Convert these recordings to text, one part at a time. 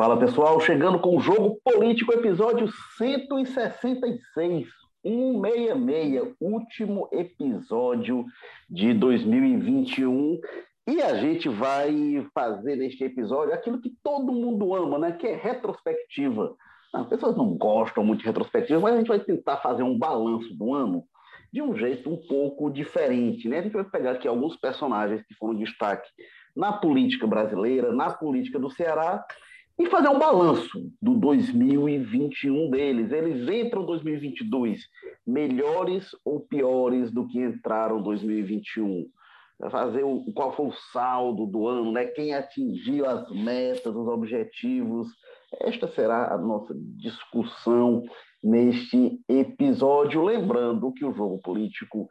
Fala pessoal, chegando com o Jogo Político, episódio 166, 166, último episódio de 2021. E a gente vai fazer neste episódio aquilo que todo mundo ama, né? Que é retrospectiva. As pessoas não gostam muito de retrospectiva, mas a gente vai tentar fazer um balanço do ano de um jeito um pouco diferente, né? A gente vai pegar aqui alguns personagens que foram destaque na política brasileira, na política do Ceará, e fazer um balanço do 2021 deles. Eles entram 2022 melhores ou piores do que entraram 2021? Fazer o, qual foi o saldo do ano, né? quem atingiu as metas, os objetivos. Esta será a nossa discussão neste episódio. Lembrando que o jogo político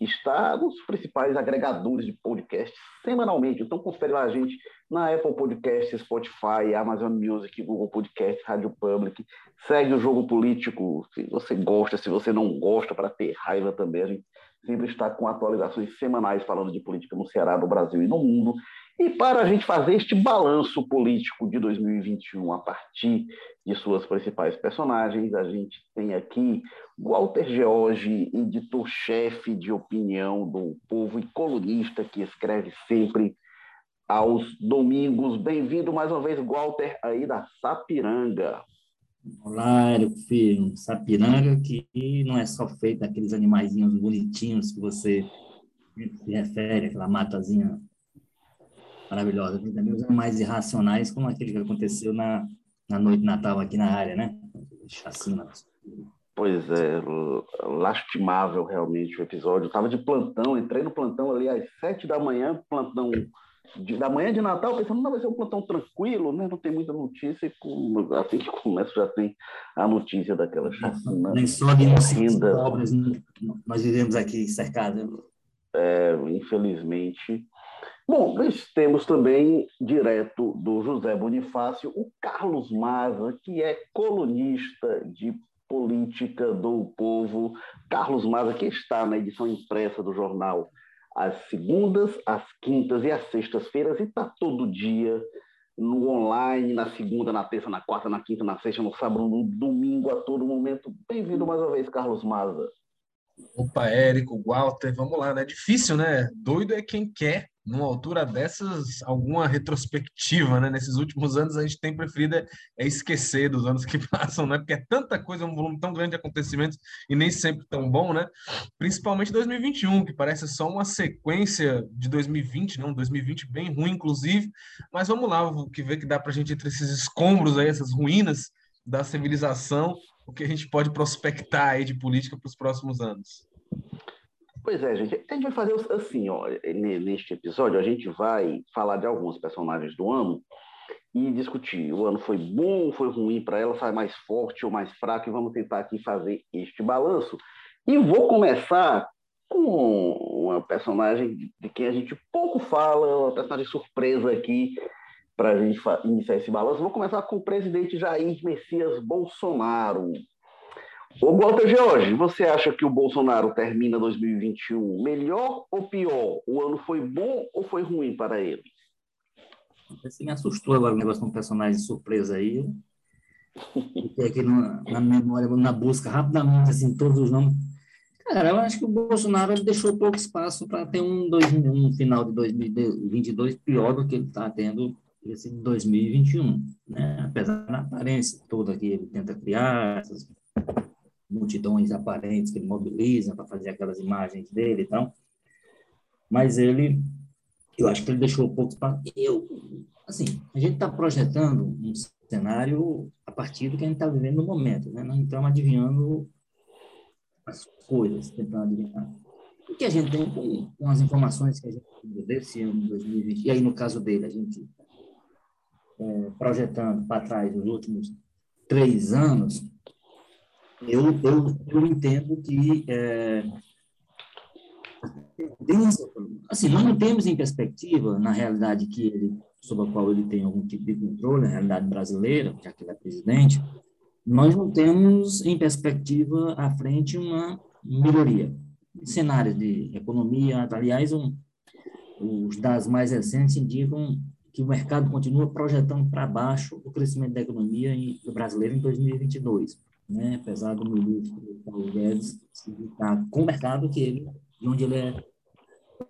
está nos principais agregadores de podcast semanalmente. Então, confere lá a gente na Apple Podcast, Spotify, Amazon Music, Google Podcast, Rádio Public. Segue o Jogo Político, se você gosta, se você não gosta, para ter raiva também. A gente sempre está com atualizações semanais falando de política no Ceará, no Brasil e no mundo. E para a gente fazer este balanço político de 2021 a partir de suas principais personagens, a gente tem aqui Walter George, editor-chefe de opinião do Povo e colunista que escreve sempre aos domingos. Bem-vindo mais uma vez, Walter, aí da Sapiranga. Olá, Érico Filho. Sapiranga que não é só feito daqueles animaizinhos bonitinhos que você se refere, aquela matazinha maravilhosa. Tem também os animais irracionais, como aquele que aconteceu na, na noite de Natal aqui na área, né? Chacina. Pois é, lastimável realmente o episódio. Eu estava de plantão, entrei no plantão ali às sete da manhã, plantão de, da manhã de Natal, pensando, não, vai ser um plantão tranquilo, né? Não tem muita notícia, e com, assim que começa já tem a notícia daquela chacina. Nem só de obras nós vivemos aqui cercados. É, infelizmente, Bom, nós temos também, direto do José Bonifácio, o Carlos Maza, que é colunista de política do povo. Carlos Maza, que está na edição impressa do jornal às segundas, às quintas e às sextas-feiras, e está todo dia no online, na segunda, na terça, na quarta, na quinta, na sexta, no sábado, no domingo, a todo momento. Bem-vindo mais uma vez, Carlos Maza. Opa, Érico, Walter, vamos lá, né? Difícil, né? Doido é quem quer numa altura dessas, alguma retrospectiva, né? Nesses últimos anos, a gente tem preferido é, é esquecer dos anos que passam, né? Porque é tanta coisa, um volume tão grande de acontecimentos e nem sempre tão bom, né? Principalmente 2021, que parece só uma sequência de 2020, né? Um 2020 bem ruim, inclusive. Mas vamos lá, o que ver que dá para a gente, entre esses escombros aí, essas ruínas da civilização, o que a gente pode prospectar aí de política para os próximos anos. Pois é, gente. A gente vai fazer assim, ó, neste episódio, a gente vai falar de alguns personagens do ano e discutir. O ano foi bom, foi ruim para ela, sai mais forte ou mais fraco, e vamos tentar aqui fazer este balanço. E vou começar com uma personagem de quem a gente pouco fala, uma personagem surpresa aqui para a gente iniciar esse balanço. Vou começar com o presidente Jair Messias Bolsonaro. Ô, Walter George, você acha que o Bolsonaro termina 2021 melhor ou pior? O ano foi bom ou foi ruim para ele? Você me assustou agora o negócio com personagem surpresa aí. Fiquei aqui na, na memória, na busca rapidamente, assim, todos os nomes. Cara, eu acho que o Bolsonaro deixou pouco espaço para ter um, dois, um final de 2022 pior do que ele está tendo esse 2021, né? Apesar da aparência toda que ele tenta criar, essas multidões aparentes que ele mobiliza para fazer aquelas imagens dele e tal. Mas ele, eu acho que ele deixou pouco para eu, assim, a gente está projetando um cenário a partir do que a gente está vivendo no momento, né? Não estamos adivinhando as coisas, tentando adivinhar. O que a gente tem com, com as informações que a gente tem desse ano 2020, e aí no caso dele, a gente é, projetando para trás os últimos três anos, eu, eu, eu entendo que é, assim, nós não temos em perspectiva, na realidade que ele, sobre a qual ele tem algum tipo de controle, na realidade brasileira, já que ele é presidente, nós não temos em perspectiva à frente uma melhoria. Cenários de economia, aliás, um, os dados mais recentes indicam que o mercado continua projetando para baixo o crescimento da economia brasileira em 2022, né? apesar do ministro Paulo Guedes estar com o mercado que ele, de onde ele é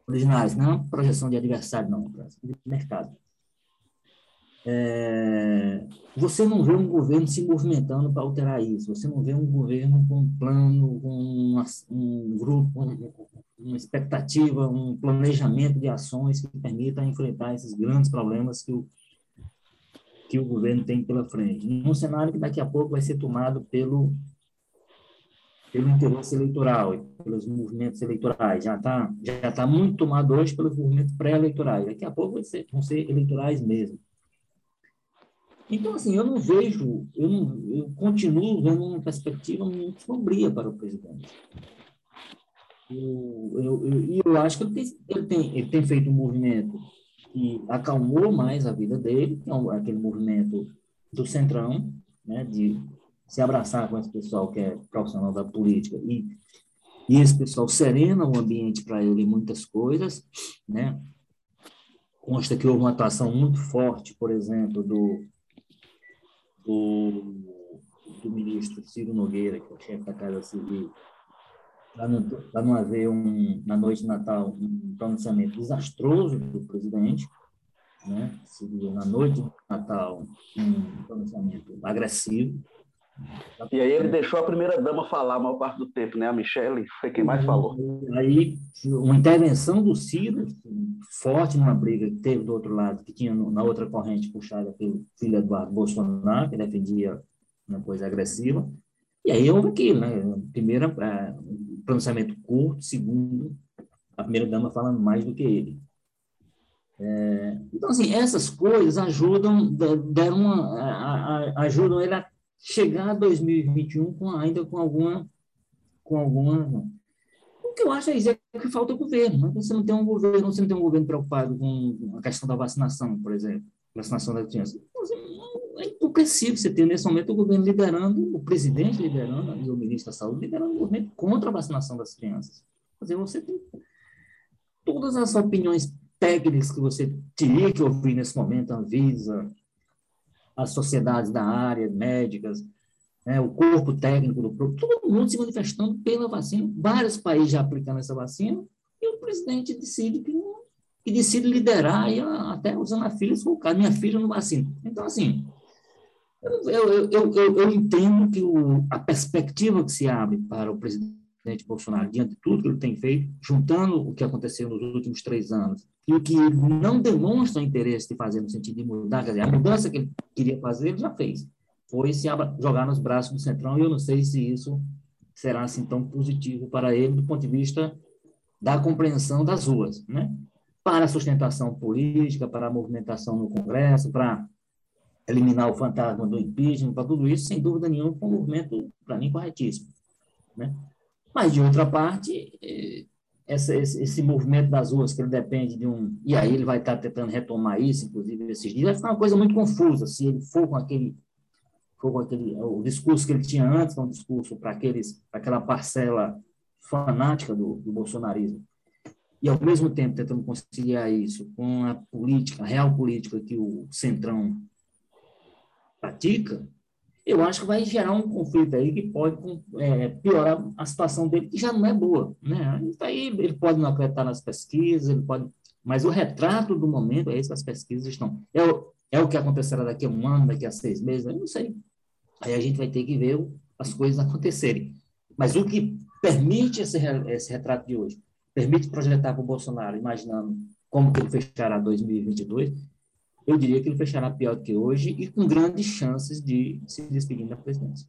originário, não é projeção de adversário, não, é de mercado. É, você não vê um governo se movimentando para alterar isso, você não vê um governo com um plano, com uma, um grupo, um, uma expectativa, um planejamento de ações que permita enfrentar esses grandes problemas que o, que o governo tem pela frente. Num cenário que daqui a pouco vai ser tomado pelo, pelo interesse eleitoral e pelos movimentos eleitorais. Já está já tá muito tomado hoje pelos movimentos pré-eleitorais. Daqui a pouco ser, vão ser eleitorais mesmo. Então, assim, eu não vejo, eu, não, eu continuo vendo uma perspectiva muito sombria para o presidente. Eu, eu, eu, eu acho que ele tem, ele, tem, ele tem feito um movimento que acalmou mais a vida dele, que é aquele movimento do centrão, né, de se abraçar com esse pessoal que é profissional da política e, e esse pessoal serena o ambiente para ele em muitas coisas, né? Consta que houve uma atuação muito forte, por exemplo, do, do, do ministro Ciro Nogueira, que é o chefe da Casa Civil, para não, não haver, um, na noite de Natal, um pronunciamento desastroso do presidente, né? na noite de Natal, um pronunciamento agressivo. E aí ele deixou a primeira-dama falar a maior parte do tempo, né? A Michelle foi quem mais falou. Aí, uma intervenção do Ciro, forte numa briga que teve do outro lado, que tinha na outra corrente puxada pelo filho Eduardo Bolsonaro, que defendia uma coisa agressiva. E aí houve aquilo, né? Primeiro, é, pronunciamento curto, segundo, a primeira-dama falando mais do que ele. É, então, assim, essas coisas ajudam, deram uma, ajudam ele a chegar a 2021 com, ainda com alguma, com alguma o que eu acho é, que falta governo. Né? Você não tem um governo, você não tem um governo preocupado com a questão da vacinação, por exemplo, vacinação das crianças. É impossível você ter nesse momento o governo liderando, o presidente liderando, e o ministro da Saúde liderando o movimento contra a vacinação das crianças. Quer dizer, você tem todas as opiniões técnicas que você teria que ouvir nesse momento, a Anvisa, as sociedades da área, médicas, né, o corpo técnico do produto, todo mundo se manifestando pela vacina, vários países já aplicando essa vacina, e o presidente decide que, que decide liderar, e até usando a filha, se for minha filha não vacina. Então, assim, eu, eu, eu, eu, entendo que o, a perspectiva que se abre para o presidente Bolsonaro, diante de tudo que ele tem feito, juntando o que aconteceu nos últimos três anos e o que ele não demonstra interesse de fazer no sentido de mudar, quer dizer, a mudança que ele queria fazer, ele já fez. Foi se jogar nos braços do Centrão, e eu não sei se isso será assim tão positivo para ele do ponto de vista da compreensão das ruas, né? Para a sustentação política, para a movimentação no Congresso, para eliminar o fantasma do impeachment, para tudo isso, sem dúvida nenhuma, foi um movimento, para mim, corretíssimo. Né? Mas, de outra parte, eh, essa, esse, esse, movimento das ruas, que ele depende de um. E aí ele vai estar tentando retomar isso, inclusive, esses dias, vai ficar uma coisa muito confusa. Se ele for com aquele. For com aquele o discurso que ele tinha antes, que é um discurso para aquela parcela fanática do, do bolsonarismo, e ao mesmo tempo tentando conciliar isso com a política, a real política que o Centrão pratica, eu acho que vai gerar um conflito aí que pode é, piorar a situação dele, que já não é boa. Né? Aí ele pode não acreditar nas pesquisas, ele pode, mas o retrato do momento é que as pesquisas estão. É o, é o que acontecerá daqui a um ano, daqui a seis meses, eu não sei. Aí a gente vai ter que ver as coisas acontecerem. Mas o que permite esse, esse retrato de hoje, permite projetar para o Bolsonaro, imaginando como que ele fechará 2022, eu diria que ele fechará pior do que hoje e com grandes chances de se despedir da presidência.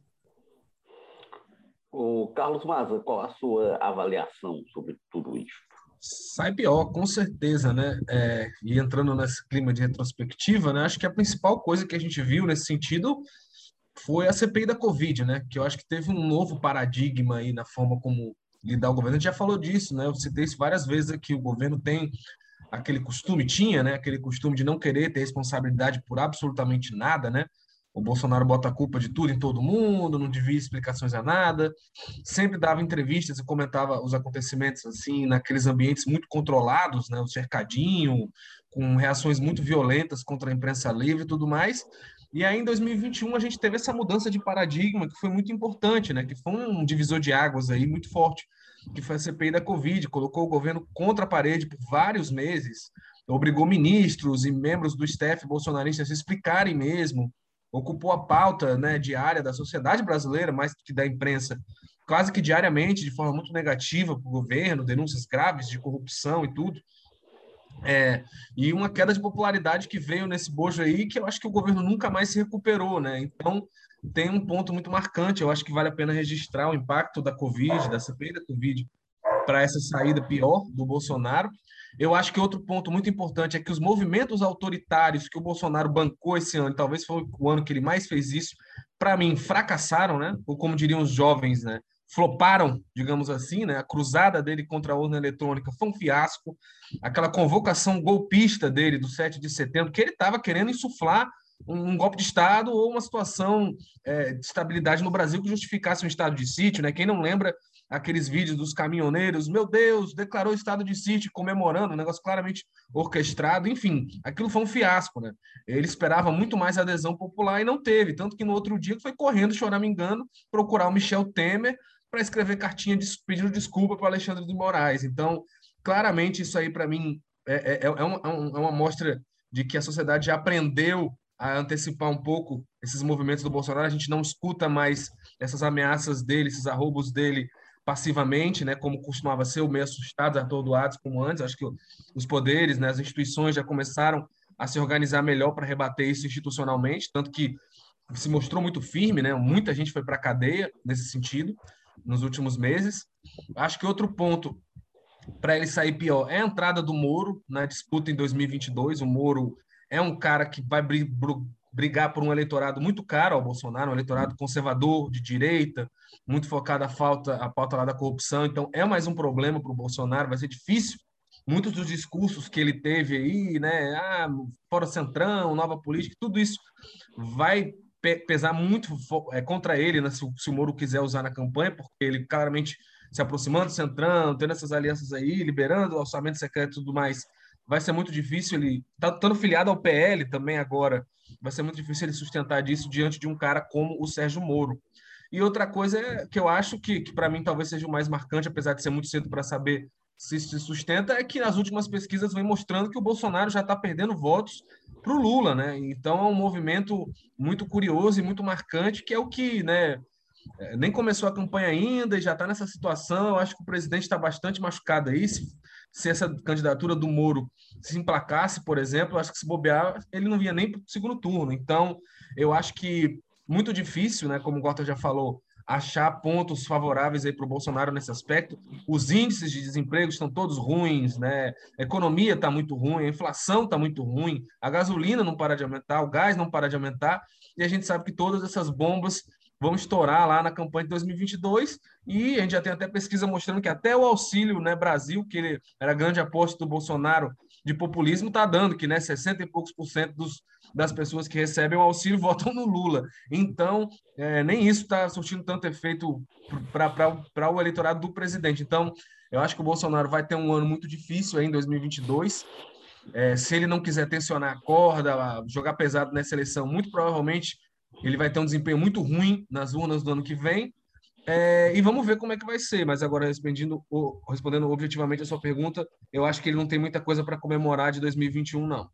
O Carlos Maza, qual a sua avaliação sobre tudo isso? Sai pior, com certeza, né? É, e entrando nesse clima de retrospectiva, né? Acho que a principal coisa que a gente viu nesse sentido foi a CPI da Covid, né? Que eu acho que teve um novo paradigma aí na forma como lidar o governo. A gente já falou disso, né? Eu citei isso várias vezes aqui. O governo tem aquele costume tinha, né? Aquele costume de não querer ter responsabilidade por absolutamente nada, né? o Bolsonaro bota a culpa de tudo em todo mundo, não devia explicações a nada, sempre dava entrevistas e comentava os acontecimentos assim naqueles ambientes muito controlados, né, o cercadinho, com reações muito violentas contra a imprensa livre e tudo mais. E aí, em 2021, a gente teve essa mudança de paradigma que foi muito importante, né? Que foi um divisor de águas aí muito forte, que foi a CPI da Covid, colocou o governo contra a parede por vários meses, obrigou ministros e membros do STF bolsonaristas a se explicarem mesmo, ocupou a pauta né, diária da sociedade brasileira, mais que da imprensa, quase que diariamente, de forma muito negativa para o governo, denúncias graves de corrupção e tudo. É, e uma queda de popularidade que veio nesse bojo aí, que eu acho que o governo nunca mais se recuperou, né? Então, tem um ponto muito marcante, eu acho que vale a pena registrar o impacto da Covid, da CPI da Covid, para essa saída pior do Bolsonaro. Eu acho que outro ponto muito importante é que os movimentos autoritários que o Bolsonaro bancou esse ano, talvez foi o ano que ele mais fez isso, para mim, fracassaram, né? Ou como diriam os jovens, né? Floparam, digamos assim, né? A cruzada dele contra a urna eletrônica foi um fiasco. Aquela convocação golpista dele do 7 de setembro, que ele estava querendo insuflar um, golpe de Estado ou uma situação é, de estabilidade no Brasil que justificasse um estado de sítio, né? Quem não lembra aqueles vídeos dos caminhoneiros, meu Deus, declarou estado de sítio, comemorando, um negócio claramente orquestrado, enfim, aquilo foi um fiasco, né? Ele esperava muito mais adesão popular e não teve, tanto que no outro dia foi correndo, choramingando, procurar o Michel Temer para escrever cartinha de, pedindo desculpa para Alexandre de Moraes. Então, claramente, isso aí, para mim, é, é, é, uma, é, é uma mostra de que a sociedade já aprendeu a antecipar um pouco esses movimentos do Bolsonaro. A gente não escuta mais essas ameaças dele, esses arroubos dele passivamente, né, como costumava ser, o meio assustados, atordoados como antes. Acho que os poderes, né, as instituições já começaram a se organizar melhor para rebater isso institucionalmente, tanto que se mostrou muito firme, né? Muita gente foi para a cadeia nesse sentido nos últimos meses. Acho que outro ponto para ele sair pior é a entrada do Moro na disputa em 2022. O Moro é um cara que vai brigar por um eleitorado muito caro ao Bolsonaro, um eleitorado conservador, de direita, muito focado a falta, a pauta lá da corrupção. Então, é mais um problema para o Bolsonaro, vai ser difícil. Muitos dos discursos que ele teve aí, né, ah, fora centrão, nova política, tudo isso vai pesar muito é, contra ele, né, se, se o Moro quiser usar na campanha, porque ele claramente se aproximando do centrão, tendo essas alianças aí, liberando o orçamento secreto e tudo mais, vai ser muito difícil ele, tá estando filiado ao PL também agora, vai ser muito difícil ele sustentar disso diante de um cara como o Sérgio Moro. E outra coisa é, que eu acho que, que para mim talvez seja o mais marcante, apesar de ser muito cedo para saber se se sustenta, é que nas últimas pesquisas vem mostrando que o Bolsonaro já está perdendo votos para o Lula, né? Então é um movimento muito curioso e muito marcante, que é o que, né? É, nem começou a campanha ainda e já está nessa situação. Eu acho que o presidente está bastante machucado aí. Se, se essa candidatura do Moro se emplacasse, por exemplo, acho que se bobear, ele não vinha nem para o segundo turno. Então, eu acho que muito difícil, né, como o Gota já falou, achar pontos favoráveis aí para o Bolsonaro nesse aspecto. Os índices de desemprego estão todos ruins, né? A economia está muito ruim, a inflação está muito ruim, a gasolina não para de aumentar, o gás não para de aumentar, e a gente sabe que todas essas bombas vão estourar lá na campanha de 2022 e a gente já tem até pesquisa mostrando que até o auxílio né, Brasil, que era grande aposta do Bolsonaro de populismo, está dando que né, 60 e poucos por cento dos, das pessoas que recebem o auxílio votam no Lula. Então, é, nem isso está surtindo tanto efeito para o eleitorado do presidente. Então, eu acho que o Bolsonaro vai ter um ano muito difícil aí em 2022. É, se ele não quiser tensionar a corda, jogar pesado nessa eleição, muito provavelmente ele vai ter um desempenho muito ruim nas urnas do ano que vem. É, e vamos ver como é que vai ser. Mas agora, respondendo, respondendo objetivamente a sua pergunta, eu acho que ele não tem muita coisa para comemorar de 2021, não.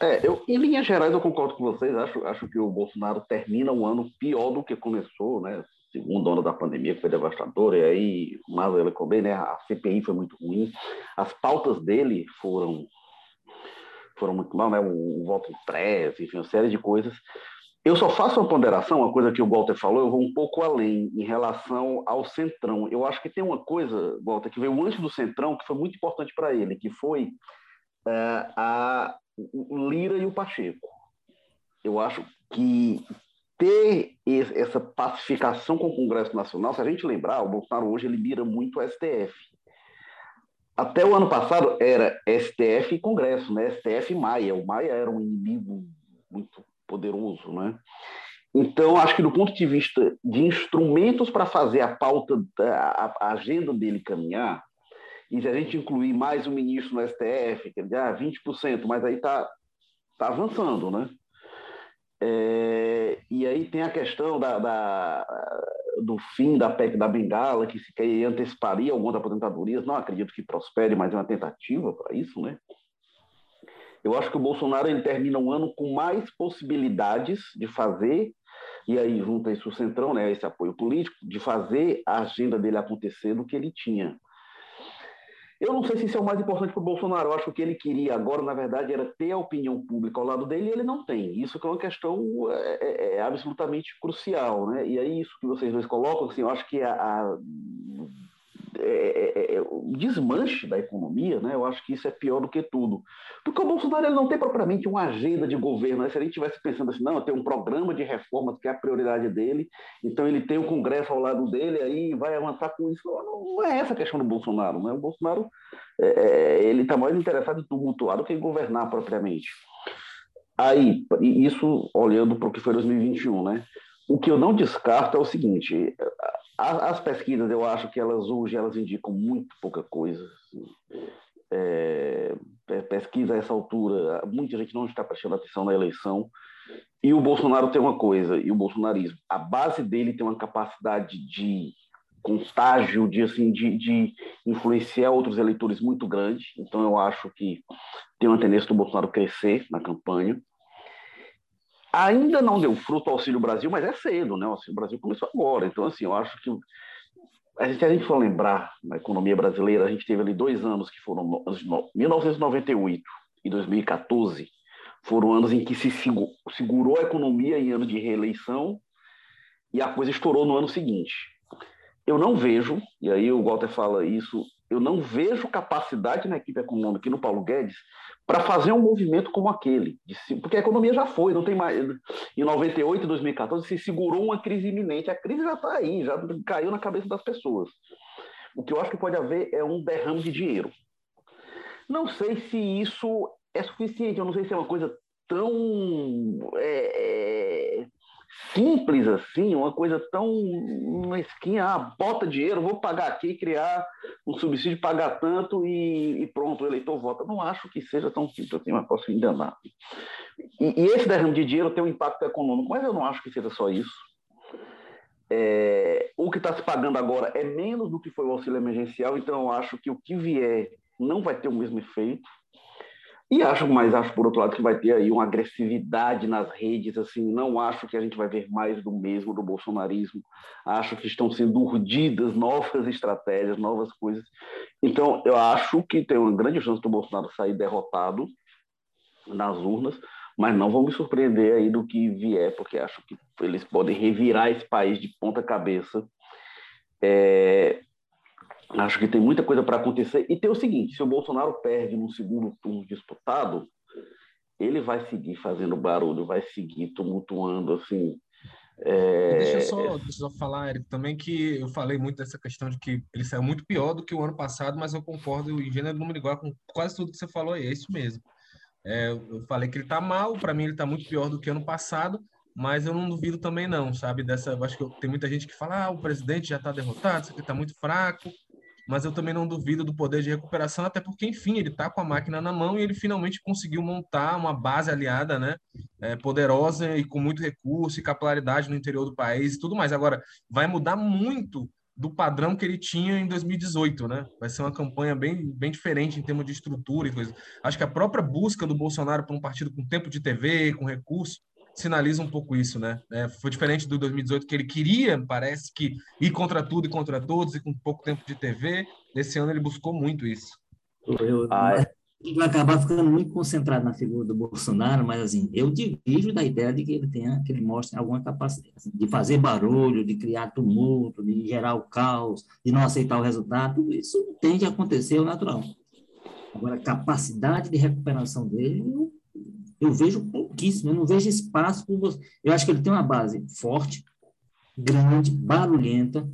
É, eu, em linhas gerais, eu concordo com vocês. Acho, acho que o Bolsonaro termina um ano pior do que começou, né? Segundo ano da pandemia, que foi devastador. E aí, o Mazo ele bem, né? A CPI foi muito ruim. As pautas dele foram foram muito mal, né? O, o voto impresso, enfim, uma série de coisas. Eu só faço uma ponderação, uma coisa que o Walter falou, eu vou um pouco além em relação ao Centrão. Eu acho que tem uma coisa, Walter, que veio antes do Centrão, que foi muito importante para ele, que foi uh, a, o Lira e o Pacheco. Eu acho que ter essa pacificação com o Congresso Nacional, se a gente lembrar, o Bolsonaro hoje ele mira muito o STF. Até o ano passado era STF e Congresso, né? STF e Maia. O Maia era um inimigo muito poderoso, né? Então, acho que do ponto de vista de instrumentos para fazer a pauta, a, a, agenda dele caminhar, e se a gente incluir mais um ministro no STF, que ah, 20%, mas aí está tá avançando, né? É, e aí tem a questão da, da, do fim da PEC da Bengala, que se que anteciparia algumas aposentadorias. Não acredito que prospere, mas é uma tentativa para isso, né? Eu acho que o Bolsonaro ele termina um ano com mais possibilidades de fazer, e aí junta isso o Centrão, né, esse apoio político, de fazer a agenda dele acontecer do que ele tinha. Eu não sei se isso é o mais importante para o Bolsonaro. Eu acho que o que ele queria agora, na verdade, era ter a opinião pública ao lado dele e ele não tem. Isso que é uma questão é, é, é absolutamente crucial. Né? E aí, isso que vocês dois colocam, assim, eu acho que a, a é, é, é, o desmanche da economia, né? eu acho que isso é pior do que tudo. Porque o Bolsonaro ele não tem propriamente uma agenda de governo. Né? Se a gente estivesse pensando assim, não, tem um programa de reformas que é a prioridade dele, então ele tem o Congresso ao lado dele, aí vai avançar com isso. Não, não é essa a questão do Bolsonaro. Né? O Bolsonaro é, é ele está mais interessado em tumultuar do que em governar propriamente. Aí, isso olhando para o que foi 2021, né? O que eu não descarto é o seguinte: as pesquisas, eu acho que elas hoje elas indicam muito pouca coisa. Assim. É, pesquisa a essa altura, muita gente não está prestando atenção na eleição. E o Bolsonaro tem uma coisa, e o bolsonarismo, a base dele tem uma capacidade de contágio, de, assim, de, de influenciar outros eleitores muito grande. Então, eu acho que tem uma tendência do Bolsonaro crescer na campanha. Ainda não deu fruto ao Auxílio Brasil, mas é cedo, né? O Auxílio Brasil começou agora. Então, assim, eu acho que a gente, a gente for lembrar na economia brasileira, a gente teve ali dois anos que foram 1998 e 2014, foram anos em que se segurou a economia em ano de reeleição e a coisa estourou no ano seguinte. Eu não vejo, e aí o Walter fala isso, eu não vejo capacidade na equipe econômica e no Paulo Guedes para fazer um movimento como aquele, porque a economia já foi, não tem mais. Em 98 e 2014 se segurou uma crise iminente, a crise já está aí, já caiu na cabeça das pessoas. O que eu acho que pode haver é um derrame de dinheiro. Não sei se isso é suficiente, eu não sei se é uma coisa tão é, é simples assim, uma coisa tão mesquinha, ah, bota dinheiro, vou pagar aqui, criar um subsídio, pagar tanto e, e pronto, o eleitor vota. Não acho que seja tão simples assim, mas posso enganar. E, e, esse derrame de dinheiro tem um impacto econômico, mas eu não acho que seja só isso. É, o que está se pagando agora é menos do que foi o auxílio emergencial, então eu acho que o que vier não vai ter o mesmo efeito. E acho, mas acho por outro lado que vai ter aí uma agressividade nas redes, assim, não acho que a gente vai ver mais do mesmo do bolsonarismo. Acho que estão sendo urdidas novas estratégias, novas coisas. Então, eu acho que tem uma grande chance do Bolsonaro sair derrotado nas urnas, mas não vão me surpreender aí do que vier, porque acho que eles podem revirar esse país de ponta cabeça. É, Acho que tem muita coisa para acontecer. E tem o seguinte: se o Bolsonaro perde no segundo turno disputado, ele vai seguir fazendo barulho, vai seguir tumultuando, assim. É... Deixa, eu só, deixa eu só falar, Eric, também que eu falei muito dessa questão de que ele saiu muito pior do que o ano passado, mas eu concordo em gênero número igual com quase tudo que você falou é isso mesmo. É, eu falei que ele está mal, para mim ele está muito pior do que ano passado, mas eu não duvido também não, sabe? Dessa, acho que tem muita gente que fala, ah, o presidente já está derrotado, isso aqui está muito fraco, mas eu também não duvido do poder de recuperação, até porque, enfim, ele está com a máquina na mão e ele finalmente conseguiu montar uma base aliada, né, é, poderosa e com muito recurso e capilaridade no interior do país e tudo mais. Agora, vai mudar muito do padrão que ele tinha em 2018, né? Vai ser uma campanha bem, bem diferente em termos de estrutura e coisa. Acho que a própria busca do Bolsonaro por um partido com tempo de TV, com recurso, sinaliza um pouco isso, né? É, foi diferente do 2018, que ele queria, parece que, ir contra tudo e contra todos, e com pouco tempo de TV. Nesse ano ele buscou muito isso. Eu, ah, é. Vai acabar ficando muito concentrado na figura do Bolsonaro, mas assim, eu divido da ideia de que ele tenha, que ele mostre alguma capacidade assim, de fazer barulho, de criar tumulto, de gerar o caos, de não aceitar o resultado, isso tende a acontecer, é o natural. Agora, a capacidade de recuperação dele, eu eu vejo pouquíssimo, eu não vejo espaço para você. Eu acho que ele tem uma base forte, grande, barulhenta,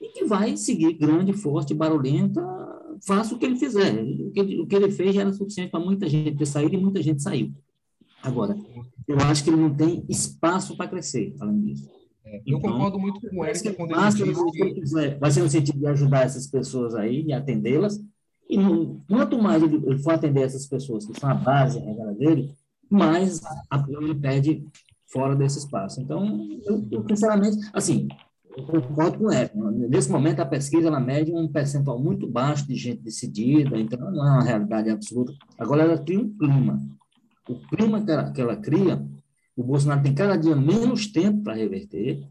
e que vai seguir grande, forte, barulhenta, faça o que ele fizer. O que ele, o que ele fez já era suficiente para muita gente ter saído e muita gente saiu. Agora, eu acho que ele não tem espaço para crescer, além disso. É, eu então, concordo muito com o Eric quando ele diz que... Vai ser no sentido de ajudar essas pessoas aí, de atendê-las, e quanto mais ele for atender essas pessoas, que são a base, a regra dele, mais a ele perde fora desse espaço. Então, eu, eu sinceramente, assim, eu concordo com o Eric. Nesse momento, a pesquisa ela mede um percentual muito baixo de gente decidida, então não é uma realidade absoluta. Agora, ela cria um clima. O clima que ela, que ela cria, o Bolsonaro tem cada dia menos tempo para reverter.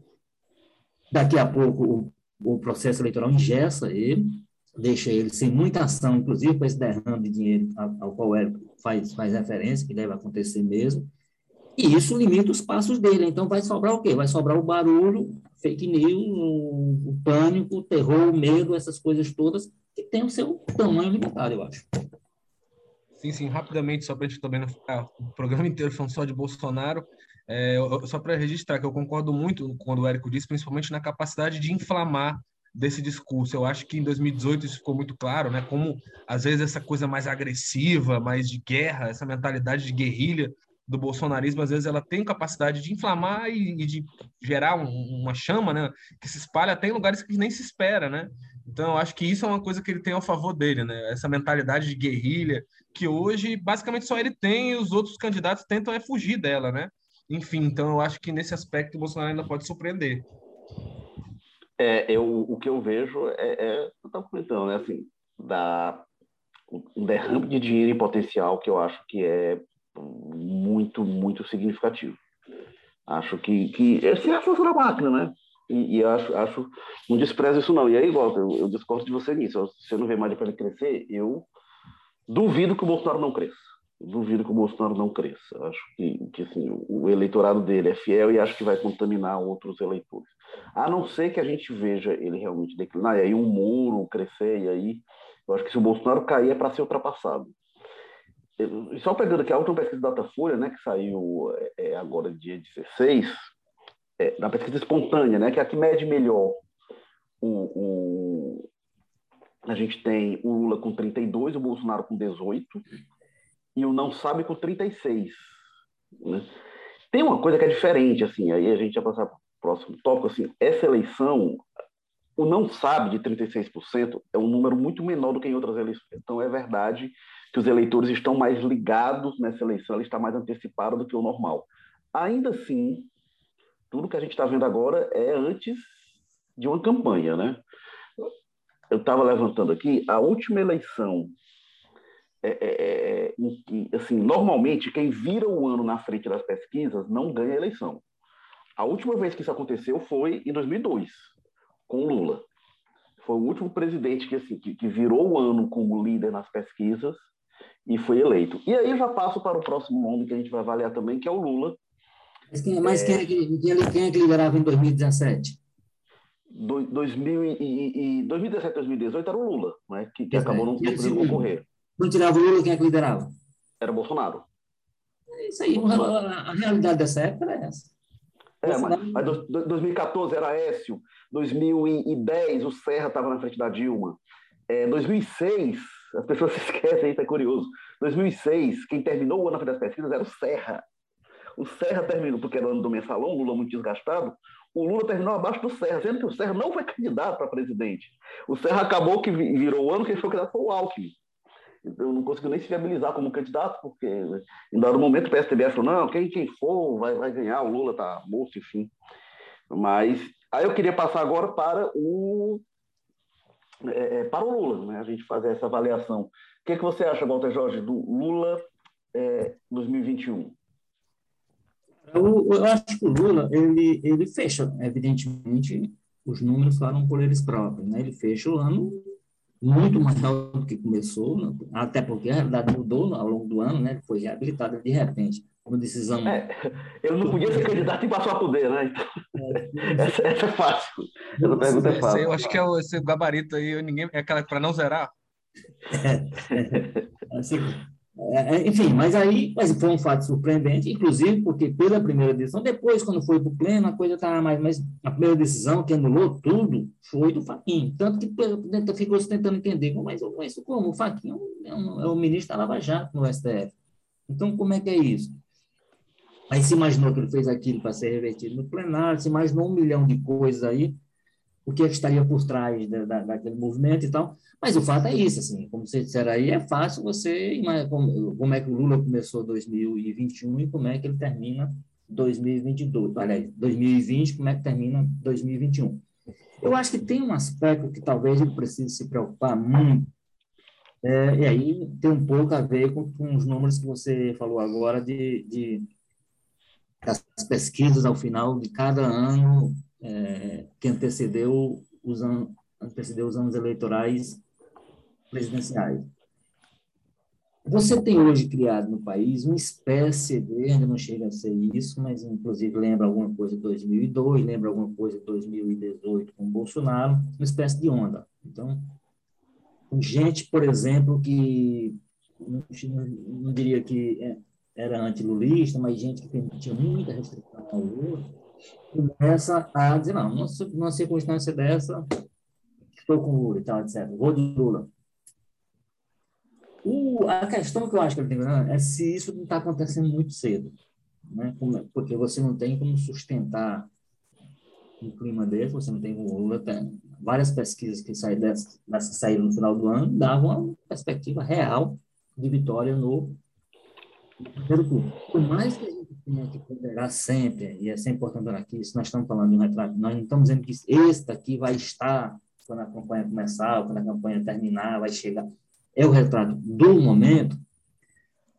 Daqui a pouco, o, o processo eleitoral ingessa ele, deixa ele sem muita ação, inclusive com esse derrame de dinheiro ao, qual o Eric faz, faz referência, que deve acontecer mesmo. E isso limita os passos dele. Então, vai sobrar o quê? Vai sobrar o barulho, fake news, o, o pânico, o terror, o medo, essas coisas todas, que tem o seu tamanho limitado, eu acho. Sim, sim, rapidamente, só para a gente também não ficar o programa inteiro falando só de Bolsonaro, é, só para registrar que eu concordo muito com o Érico disse, principalmente na capacidade de inflamar desse discurso. Eu acho que em 2018 isso ficou muito claro, né? Como às vezes essa coisa mais agressiva, mais de guerra, essa mentalidade de guerrilha do bolsonarismo, às vezes ela tem capacidade de inflamar e, e de gerar um, uma chama, né, que se espalha até em lugares que nem se espera, né? Então, eu acho que isso é uma coisa que ele tem ao favor dele, né? Essa mentalidade de guerrilha, que hoje basicamente só ele tem e os outros candidatos tentam é fugir dela, né? Enfim, então eu acho que nesse aspecto o Bolsonaro ainda pode surpreender. É, eu, o que eu vejo é, é eu estava comentando, né? Assim, da, um derrame de dinheiro em potencial que eu acho que é muito, muito significativo. Acho que, que esse é a força da máquina, né? E, e, acho, acho, não desprezo isso não. E aí, volta, eu, eu discordo de você nisso. Se você não vê mais para ele crescer, eu duvido que o Bolsonaro não cresça. Duvido que o Bolsonaro não cresça. Acho que, que assim, o eleitorado dele é fiel e acho que vai contaminar outros eleitores. A não ser que a gente veja ele realmente declinar, e aí um muro crescer, e aí eu acho que se o Bolsonaro cair é para ser ultrapassado só pegando aqui a última pesquisa da Datafolha, né, que saiu é, é agora dia 16, é, na pesquisa espontânea, né, que é a que mede melhor o, o, a gente tem o Lula com 32, o Bolsonaro com 18 e o não sabe com 36. Né? Tem uma coisa que é diferente, assim, aí a gente vai passar para o próximo tópico, assim, essa eleição, o não sabe de 36% é um número muito menor do que em outras eleições. Então, é verdade que os eleitores estão mais ligados nessa eleição, ela está mais antecipada do que o normal. Ainda assim, tudo que a gente está vendo agora é antes de uma campanha, né? Eu estava levantando aqui, a última eleição, é, é, é, assim, normalmente quem vira o ano na frente das pesquisas não ganha a eleição. A última vez que isso aconteceu foi em 2002, com Lula. Foi o último presidente que, assim, que, que virou o ano como líder nas pesquisas e foi eleito. E aí já passo para o próximo nome que a gente vai avaliar também, que é o Lula. Mas quem, mas é... quem, é, que, quem é que liderava em 2017? Do, 2000 e, e, 2017 2018 era o Lula, né, que, que acabou não podendo concorrer. Não tirava o Lula, quem é que liderava? Era Bolsonaro. É isso aí, a, a, realidade dessa época era essa. É, mas, mas 2014 era Écio, 2010 o Serra estava na frente da Dilma, é, 2006 as pessoas se esquecem, isso é curioso. 2006, quem terminou o ano das pesquisas era o Serra. O Serra terminou, porque era o ano do mensalão, o Lula muito desgastado, o Lula terminou abaixo do Serra, sendo que o Serra não foi candidato para presidente. O Serra acabou que virou o ano, quem foi candidato foi o Alckmin. Então, não conseguiu nem se viabilizar como candidato, porque em dado momento o PSDB achou, não, quem, quem for vai, vai ganhar, o Lula está morto, enfim. Mas aí eu queria passar agora para o é, é, para o Lula, né? a gente fazer essa avaliação. O que, é que você acha, Walter Jorge, do Lula é, 2021? Eu, eu, acho que o Lula, ele, ele fecha, evidentemente, os números falam por eles próprios, né? ele fecha o ano muito mais alto do que começou, né? até porque a realidade mudou ao longo do ano, né? foi reabilitada de repente uma decisão. É, eu não podia ser candidato e passar a poder, né? Então, é, essa, essa, é fácil. Essa pergunta é fácil. Eu acho que é o, esse gabarito aí, ninguém, é aquela para não zerar. É, é, assim, é, é, enfim, mas aí mas foi um fato surpreendente, inclusive porque pela primeira decisão, depois, quando foi para o pleno, a coisa estava mais. Mas a primeira decisão que anulou tudo foi do Faquinho. Tanto que ficou se tentando entender, mas, mas como? O Faquinho é, um, é o ministro da Lava Jato no STF. Então, como é que é isso? Aí se imaginou que ele fez aquilo para ser revertido no plenário, se imaginou um milhão de coisas aí, o que, é que estaria por trás da, da, daquele movimento e tal. Mas o fato é isso, assim, como vocês disseram aí, é fácil você como, como é que o Lula começou 2021 e como é que ele termina 2022, aliás, 2020, como é que termina 2021. Eu acho que tem um aspecto que talvez ele precise se preocupar muito, é, e aí tem um pouco a ver com, com os números que você falou agora de, de das pesquisas ao final de cada ano é, que antecedeu os, an, antecedeu os anos eleitorais presidenciais. Você tem hoje criado no país uma espécie de, ainda não chega a ser isso, mas inclusive lembra alguma coisa de 2002, lembra alguma coisa de 2018 com Bolsonaro, uma espécie de onda. Então, gente, por exemplo, que não, diria que é, era antilulista, mas gente que tinha muita restrição ao Lula, começa a dizer, não, numa circunstância dessa, estou com Lula e tal, etc. Vou de Lula. O, a questão que eu acho que ele tem é se isso não está acontecendo muito cedo, né? porque você não tem como sustentar um clima desse, você não tem o Lula, tem várias pesquisas que saíram, saíram no final do ano davam uma perspectiva real de vitória no primeiro turno. Por mais que a gente que ponderar sempre, e é sempre importante aqui, se nós estamos falando de um retrato, nós não estamos dizendo que este aqui vai estar quando a campanha começar, ou quando a campanha terminar, vai chegar. É o retrato do momento,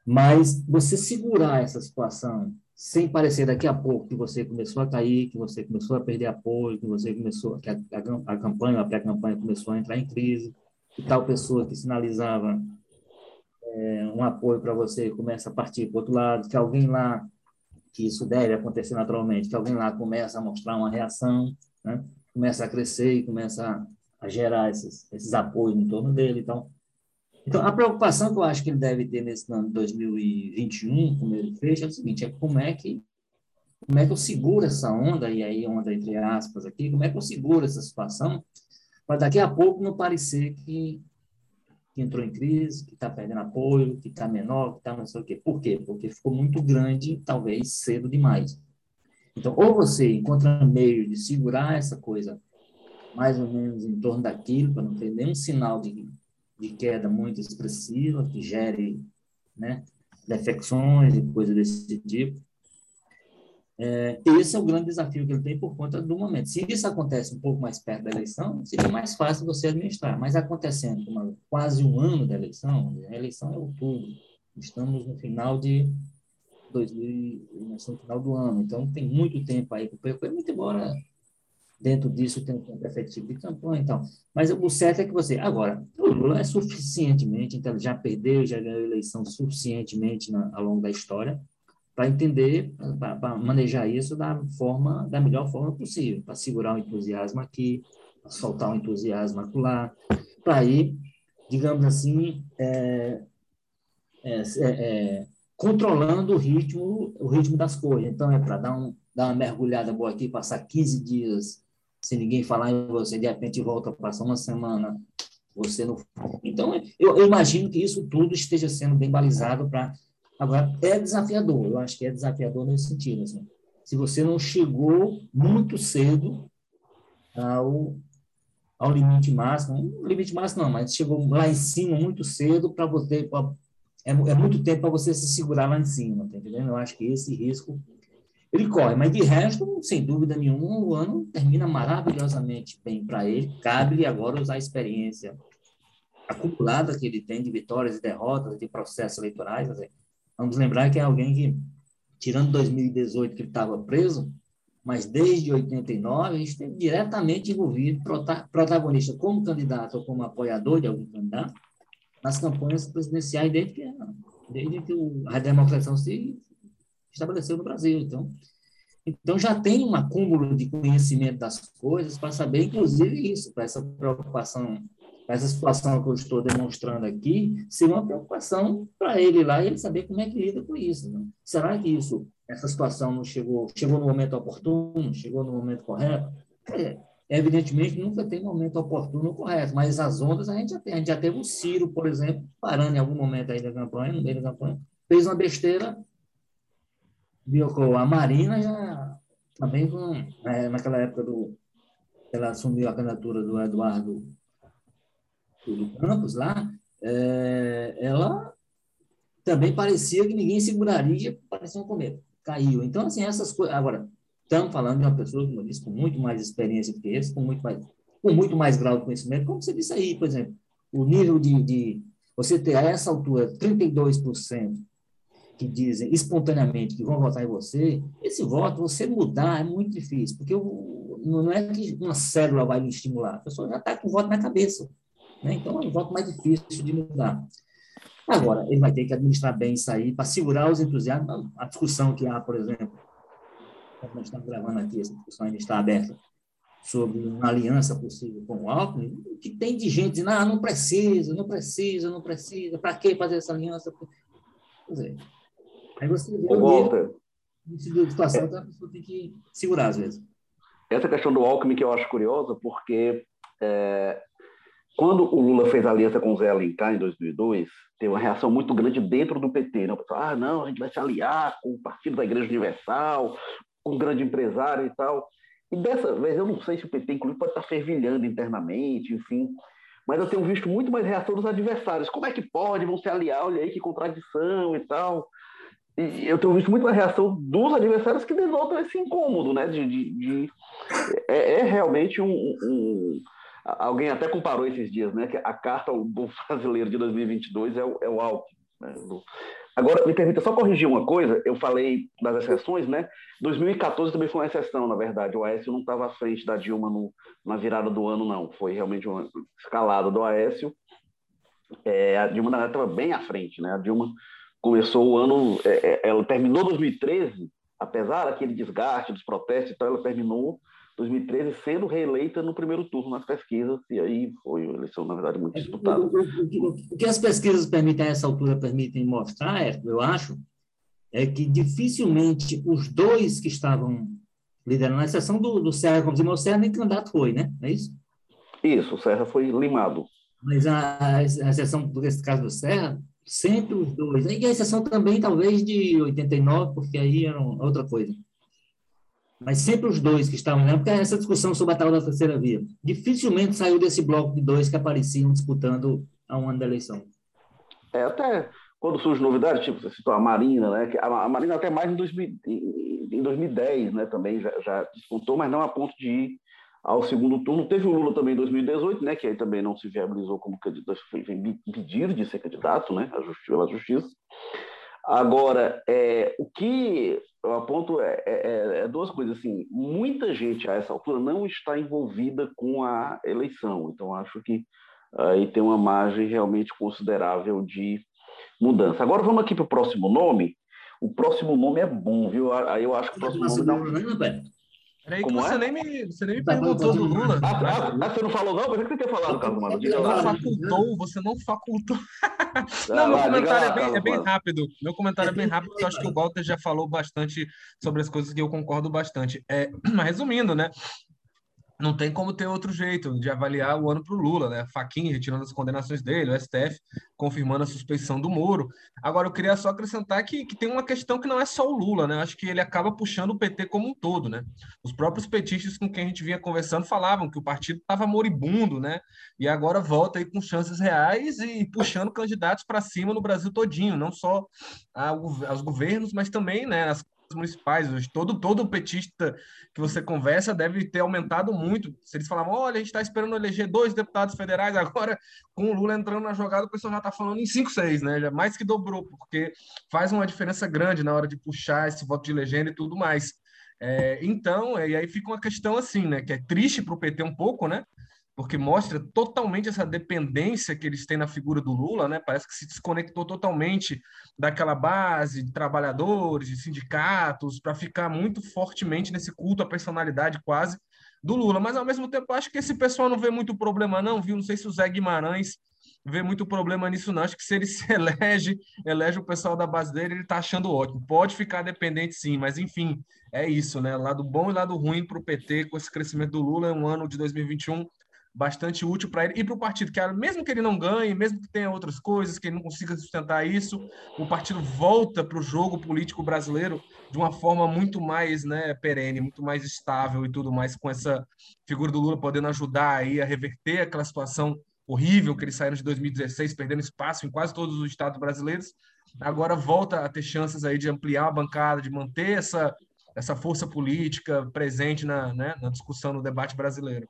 mas você segurar essa situação sem parecer daqui a pouco que você começou a cair, que você começou a perder apoio, que você começou, que a, a, a campanha, a pré-campanha começou a entrar em crise, que tal pessoa que sinalizava é, um apoio para você começa a partir para outro lado, que alguém lá, que isso deve acontecer naturalmente, que alguém lá começa a mostrar uma reação, né? começa a crescer e começa a, gerar esses, esses apoios em torno dele. Então, então, a preocupação que eu acho que ele deve ter nesse ano de 2021, como ele fez, é o seguinte, é como é que como é que eu seguro essa onda, e aí onda entre aspas aqui, como é que eu seguro essa situação, para daqui a pouco não parecer que, que entrou em crise, que está perdendo apoio, que está menor, que está não sei o quê. Por quê? Porque ficou muito grande, talvez cedo demais. Então, ou você encontra meio de segurar essa coisa mais ou menos em torno daquilo, para não ter nenhum sinal de de queda muito expressiva, que gere né, defecções e coisas desse tipo. É, esse é o grande desafio que ele tem por conta do momento. Se isso acontece um pouco mais perto da eleição, seria mais fácil você administrar. Mas acontecendo uma, quase um ano da eleição, a eleição é outubro, estamos no final de 2000, no final do ano, então tem muito tempo aí para percorrer, muito embora dentro disso tem um efetivo de campanha e tal. Mas o certo é que você. Agora, o Lula é suficientemente, então já perdeu, já ganhou a eleição suficientemente na, ao longo da história para entender, para manejar isso da forma, da melhor forma possível, para segurar o entusiasmo aqui, para soltar o entusiasmo acolá, para ir, digamos assim, é, é, é, é, controlando o ritmo, o ritmo das coisas. Então, é para dar, um, dar uma mergulhada boa aqui, passar 15 dias se ninguém falar em você, de repente volta, passa uma semana, você não. Então, eu, eu imagino que isso tudo esteja sendo bem balizado para. Agora, é desafiador, eu acho que é desafiador nesse sentido. Assim. Se você não chegou muito cedo ao, ao limite máximo, limite máximo não, mas chegou lá em cima muito cedo para você. Pra, é, é muito tempo para você se segurar lá em cima, tá entendendo? Eu acho que esse risco ele corre, mas de resto, sem dúvida nenhuma, o ano termina maravilhosamente bem para ele. Cabe-lhe agora usar a experiência acumulada que ele tem de vitórias e derrotas, de processos eleitorais. Vamos lembrar que é alguém que, tirando 2018, que ele estava preso, mas desde 89 ele esteve diretamente envolvido, protagonista como candidato ou como apoiador de algum candidato, nas campanhas presidenciais desde que, desde que a democracia se estabeleceu no Brasil. Então, então já tem um acúmulo de conhecimento das coisas para saber, inclusive, isso, para essa preocupação, para essa situação que eu estou demonstrando aqui, ser uma preocupação para ele lá e ele saber como é que lida com isso. Né? Será que isso, essa situação não chegou, chegou no momento oportuno, chegou no momento correto? É, evidentemente nunca tem momento oportuno ou correto, mas as ondas a gente já tem. A gente já teve o Ciro, por exemplo, parando em algum momento aí da campanha, no meio da campanha, fez uma besteira A Marina já também com, é, naquela época do ela assumiu a candidatura do Eduardo do Campos lá, é, ela também parecia que ninguém seguraria, parecia um cometa, caiu. Então, assim, essas coisas. Agora, estamos falando de uma pessoa, como eu disse, com muito mais experiência do que esse, com muito mais, com muito mais grau de conhecimento, como você disse aí, por exemplo, o nível de, de você ter a essa altura 32% que dizem espontaneamente que vão votar em você, esse voto, você mudar é muito difícil, porque o, não é que uma célula vai lhe estimular, a pessoa já está com o voto na cabeça. Né? Então, é um voto mais difícil de mudar. Agora, ele vai ter que administrar bem isso aí para segurar os entusiasmos. A discussão que há, por exemplo, como nós estamos gravando aqui, essa discussão ainda está aberta, sobre uma aliança possível com o Alckmin, que tem de gente dizendo, ah, não precisa, não precisa, não precisa, para que fazer essa aliança? Quer dizer, aí você vê o Walter, nível, situação é, que a pessoa tem que segurar às vezes. Essa questão do Alckmin que eu acho curiosa, porque é, quando o Lula fez aliança com o Zé Alencar em 2002, teve uma reação muito grande dentro do PT. Né? O pessoal, ah, não, a gente vai se aliar com o Partido da Igreja Universal, com um grande empresário e tal. E dessa vez, eu não sei se o PT, inclusive, pode estar fervilhando internamente, enfim. Mas eu tenho visto muito mais reação dos adversários. Como é que pode? Vão se aliar? Olha aí que contradição e tal. E eu tenho visto muito mais reação dos adversários que denotam esse incômodo, né? De, de, de... É, é, realmente um, um Alguém até comparou esses dias, né? Que a carta do brasileiro de 2022 é o, é o Alckmin. Né? Agora, me permita só corrigir uma coisa. Eu falei das exceções, né? 2014 também foi uma exceção, na verdade. O Aécio não estava à frente da Dilma no, na virada do ano, não. Foi realmente uma escalada do Aécio. É, a Dilma, estava bem à frente, né? A Dilma começou o ano... É, é ela terminou 2013, apesar daquele desgaste dos protestos e tal, ela terminou 2013 sendo reeleita no primeiro turno nas pesquisas, e aí foi uma eleição, na verdade, muito disputada. O, que as pesquisas permitem, a essa altura, permitem mostrar, eu acho, é que dificilmente os dois que estavam liderando, a exceção do, do Serra, como dizemos, o Serra nem candidato foi, né? É isso? Isso, o Serra foi limado. Mas a, a exceção, nesse caso do Serra, sempre os dois. E a exceção também, talvez, de 89, porque aí era outra coisa mas sempre os dois que estavam, né? porque essa discussão sobre a tal da terceira via dificilmente saiu desse bloco de dois que apareciam disputando a um ano da eleição. É, até quando surge novidade, tipo, você citou a Marina, né? A, Marina até mais em, 2000, em 2010, né? Também já, já disputou, mas não a ponto de ir ao segundo turno. Teve o Lula também em 2018, né? Que aí também não se viabilizou como candidato, foi pedir de ser candidato, né? A justiça, pela justiça. Agora, é, o que eu aponto é, é, é, é, duas coisas assim. Muita gente a essa altura não está envolvida com a eleição, então acho que aí tem uma margem realmente considerável de mudança. Agora vamos aqui para o próximo nome. O próximo nome é bom, viu? Aí eu acho que o próximo nome dá. Peraí que você, é? nem me, você nem me tá perguntou do Lula. Ah, ah, ah, você não falou não? Pensei que você tinha falado, Carlos Mano. Você não facultou, você não facultou. não, meu comentário é, bem, é bem rápido. Meu comentário é bem rápido, porque eu acho que o Walter já falou bastante sobre as coisas que eu concordo bastante. É, resumindo, né? Não tem como ter outro jeito de avaliar o ano para o Lula, né? Faquinha retirando as condenações dele, o STF confirmando a suspeição do Moro. Agora, eu queria só acrescentar que, que tem uma questão que não é só o Lula, né? Eu acho que ele acaba puxando o PT como um todo, né? Os próprios petistas com quem a gente vinha conversando falavam que o partido estava moribundo, né? E agora volta aí com chances reais e puxando candidatos para cima no Brasil todinho, não só aos governos, mas também né, as municipais. Hoje, todo, todo petista que você conversa deve ter aumentado muito. Se eles falavam, olha, a gente está esperando eleger dois deputados federais, agora com o Lula entrando na jogada, o pessoal já está falando em cinco, seis, né? Já mais que dobrou, porque faz uma diferença grande na hora de puxar esse voto de legenda e tudo mais. É, então, e aí fica uma questão assim, né? Que é triste para o PT um pouco, né? Porque mostra totalmente essa dependência que eles têm na figura do Lula, né? Parece que se desconectou totalmente daquela base de trabalhadores, de sindicatos, para ficar muito fortemente nesse culto à personalidade quase do Lula. Mas ao mesmo tempo, acho que esse pessoal não vê muito problema, não, viu? Não sei se o Zé Guimarães vê muito problema nisso, não. Acho que se ele se elege, elege o pessoal da base dele, ele está achando ótimo. Pode ficar dependente, sim, mas enfim, é isso, né? Lado bom e lado ruim para o PT com esse crescimento do Lula. É um ano de 2021 bastante útil para ele e para o partido, que mesmo que ele não ganhe, mesmo que tenha outras coisas, que ele não consiga sustentar isso, o partido volta para o jogo político brasileiro de uma forma muito mais né, perene, muito mais estável e tudo mais, com essa figura do Lula podendo ajudar aí a reverter aquela situação horrível que eles saíram de 2016, perdendo espaço em quase todos os estados brasileiros. Agora volta a ter chances aí de ampliar a bancada, de manter essa, essa força política presente na, né, na discussão, no debate brasileiro.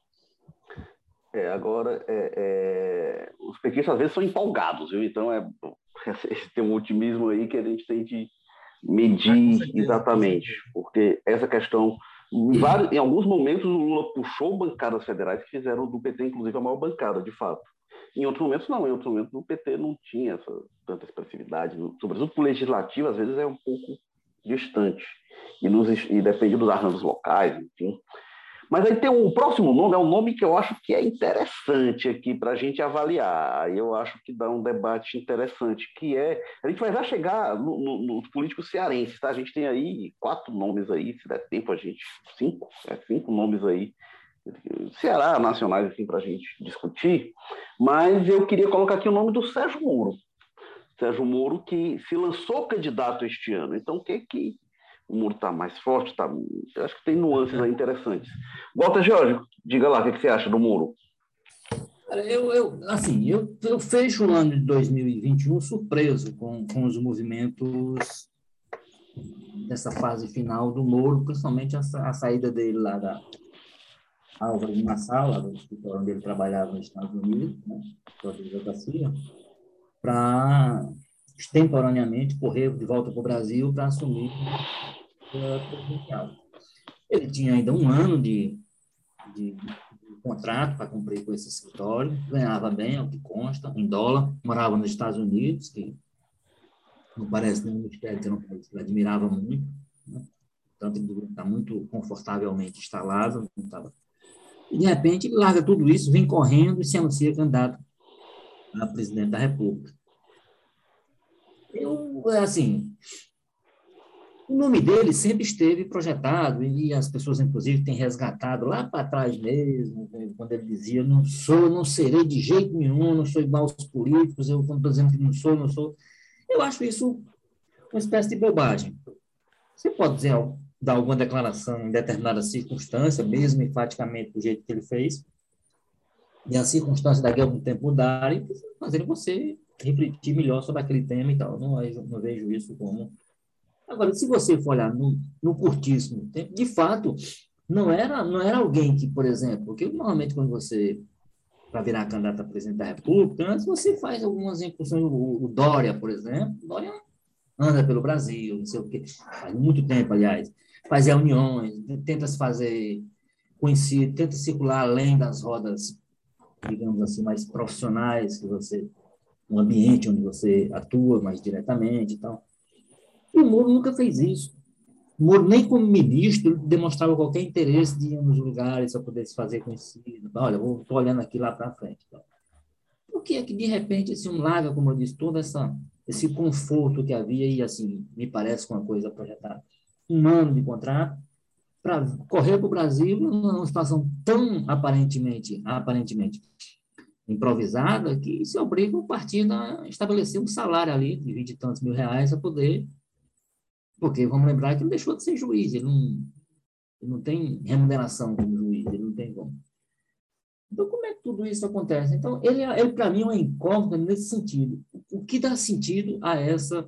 É, agora, é, é, os petistas às vezes são empolgados, viu? Então, é, tem um otimismo aí que a gente tem de medir certeza, exatamente, porque essa questão, em, vários, em, alguns momentos, o Lula puxou bancadas federais que fizeram do PT, inclusive, a maior bancada, de fato. Em outros momentos, não. Em outros momentos, o PT não tinha essa, tanta expressividade. Sobretudo o legislativo, às vezes, é um pouco distante. E, nos, e depende dos arranjos locais, enfim. Mas aí tem um próximo nome, é um nome que eu acho que é interessante aqui para a gente avaliar. Eu acho que dá um debate interessante, que é. A gente vai já chegar nos no, no políticos cearenses, tá? A gente tem aí quatro nomes aí, se der tempo a gente. Cinco, é, cinco nomes aí. Ceará, nacionais, assim, para a gente discutir. Mas eu queria colocar aqui o nome do Sérgio Moro. Sérgio Moro, que se lançou candidato este ano. Então, o que que o muro está mais forte, tá, acho que tem nuances aí interessantes. Walter Jorge, diga lá, o que, você acha do muro? Eu, eu, assim, eu, eu fecho o ano de 2021 surpreso com, com os movimentos dessa fase final do Moro, principalmente a, a saída dele lá da Álvaro de Nassau, lá do escritório onde ele trabalhava nos Estados Unidos, né, para extemporaneamente correr de volta para o Brasil para assumir ele tinha ainda um ano de, de, de contrato para cumprir com esse escritório, ganhava bem, é o que consta, em dólar, morava nos Estados Unidos, que não parece nenhum mistério que ele admirava muito, né? tanto ele está muito confortavelmente instalado, não estava e, de repente, ele larga tudo isso, vem correndo e se anuncia candidato a presidente da República. Eu, assim, o nome dele sempre esteve projetado e as pessoas, inclusive, têm resgatado lá para trás mesmo, quando ele dizia: não sou, não serei de jeito nenhum, não sou igual aos políticos, eu estou dizendo que não sou, não sou. Eu acho isso uma espécie de bobagem. Você pode dizer, dar alguma declaração em determinada circunstância, mesmo enfaticamente do jeito que ele fez, e as circunstâncias daqui a algum tempo mudarem, fazerem você refletir melhor sobre aquele tema e tal. Não, não vejo isso como. Agora, se você for olhar no, no curtíssimo tempo, de fato, não era, não era alguém que, por exemplo, porque normalmente quando você, para virar candidato a presidente da República, antes você faz algumas incursões, o, o Dória, por exemplo, o Dória anda pelo Brasil, não sei o quê, faz muito tempo, aliás, faz reuniões, tenta se fazer conhecido, tenta circular além das rodas, digamos assim, mais profissionais que você, um ambiente onde você atua mais diretamente e tal. E o Moro nunca fez isso. O Moro, nem como ministro, demonstrava qualquer interesse de ir nos lugares para poder se fazer conhecido. Olha, estou olhando aqui lá para frente. Por que é que, de repente, esse um larga, como eu disse, todo essa, esse conforto que havia, e assim, me parece uma coisa projetada, um ano de contrato, para correr para o Brasil numa situação tão aparentemente, aparentemente improvisada que se obriga o partido a estabelecer um salário ali de 20 e tantos mil reais para poder porque vamos lembrar que ele deixou de ser juiz, ele não, ele não tem remuneração como juiz, ele não tem como. Então, como é que tudo isso acontece? Então, ele, ele para mim, é uma incógnita nesse sentido. O que dá sentido a essa.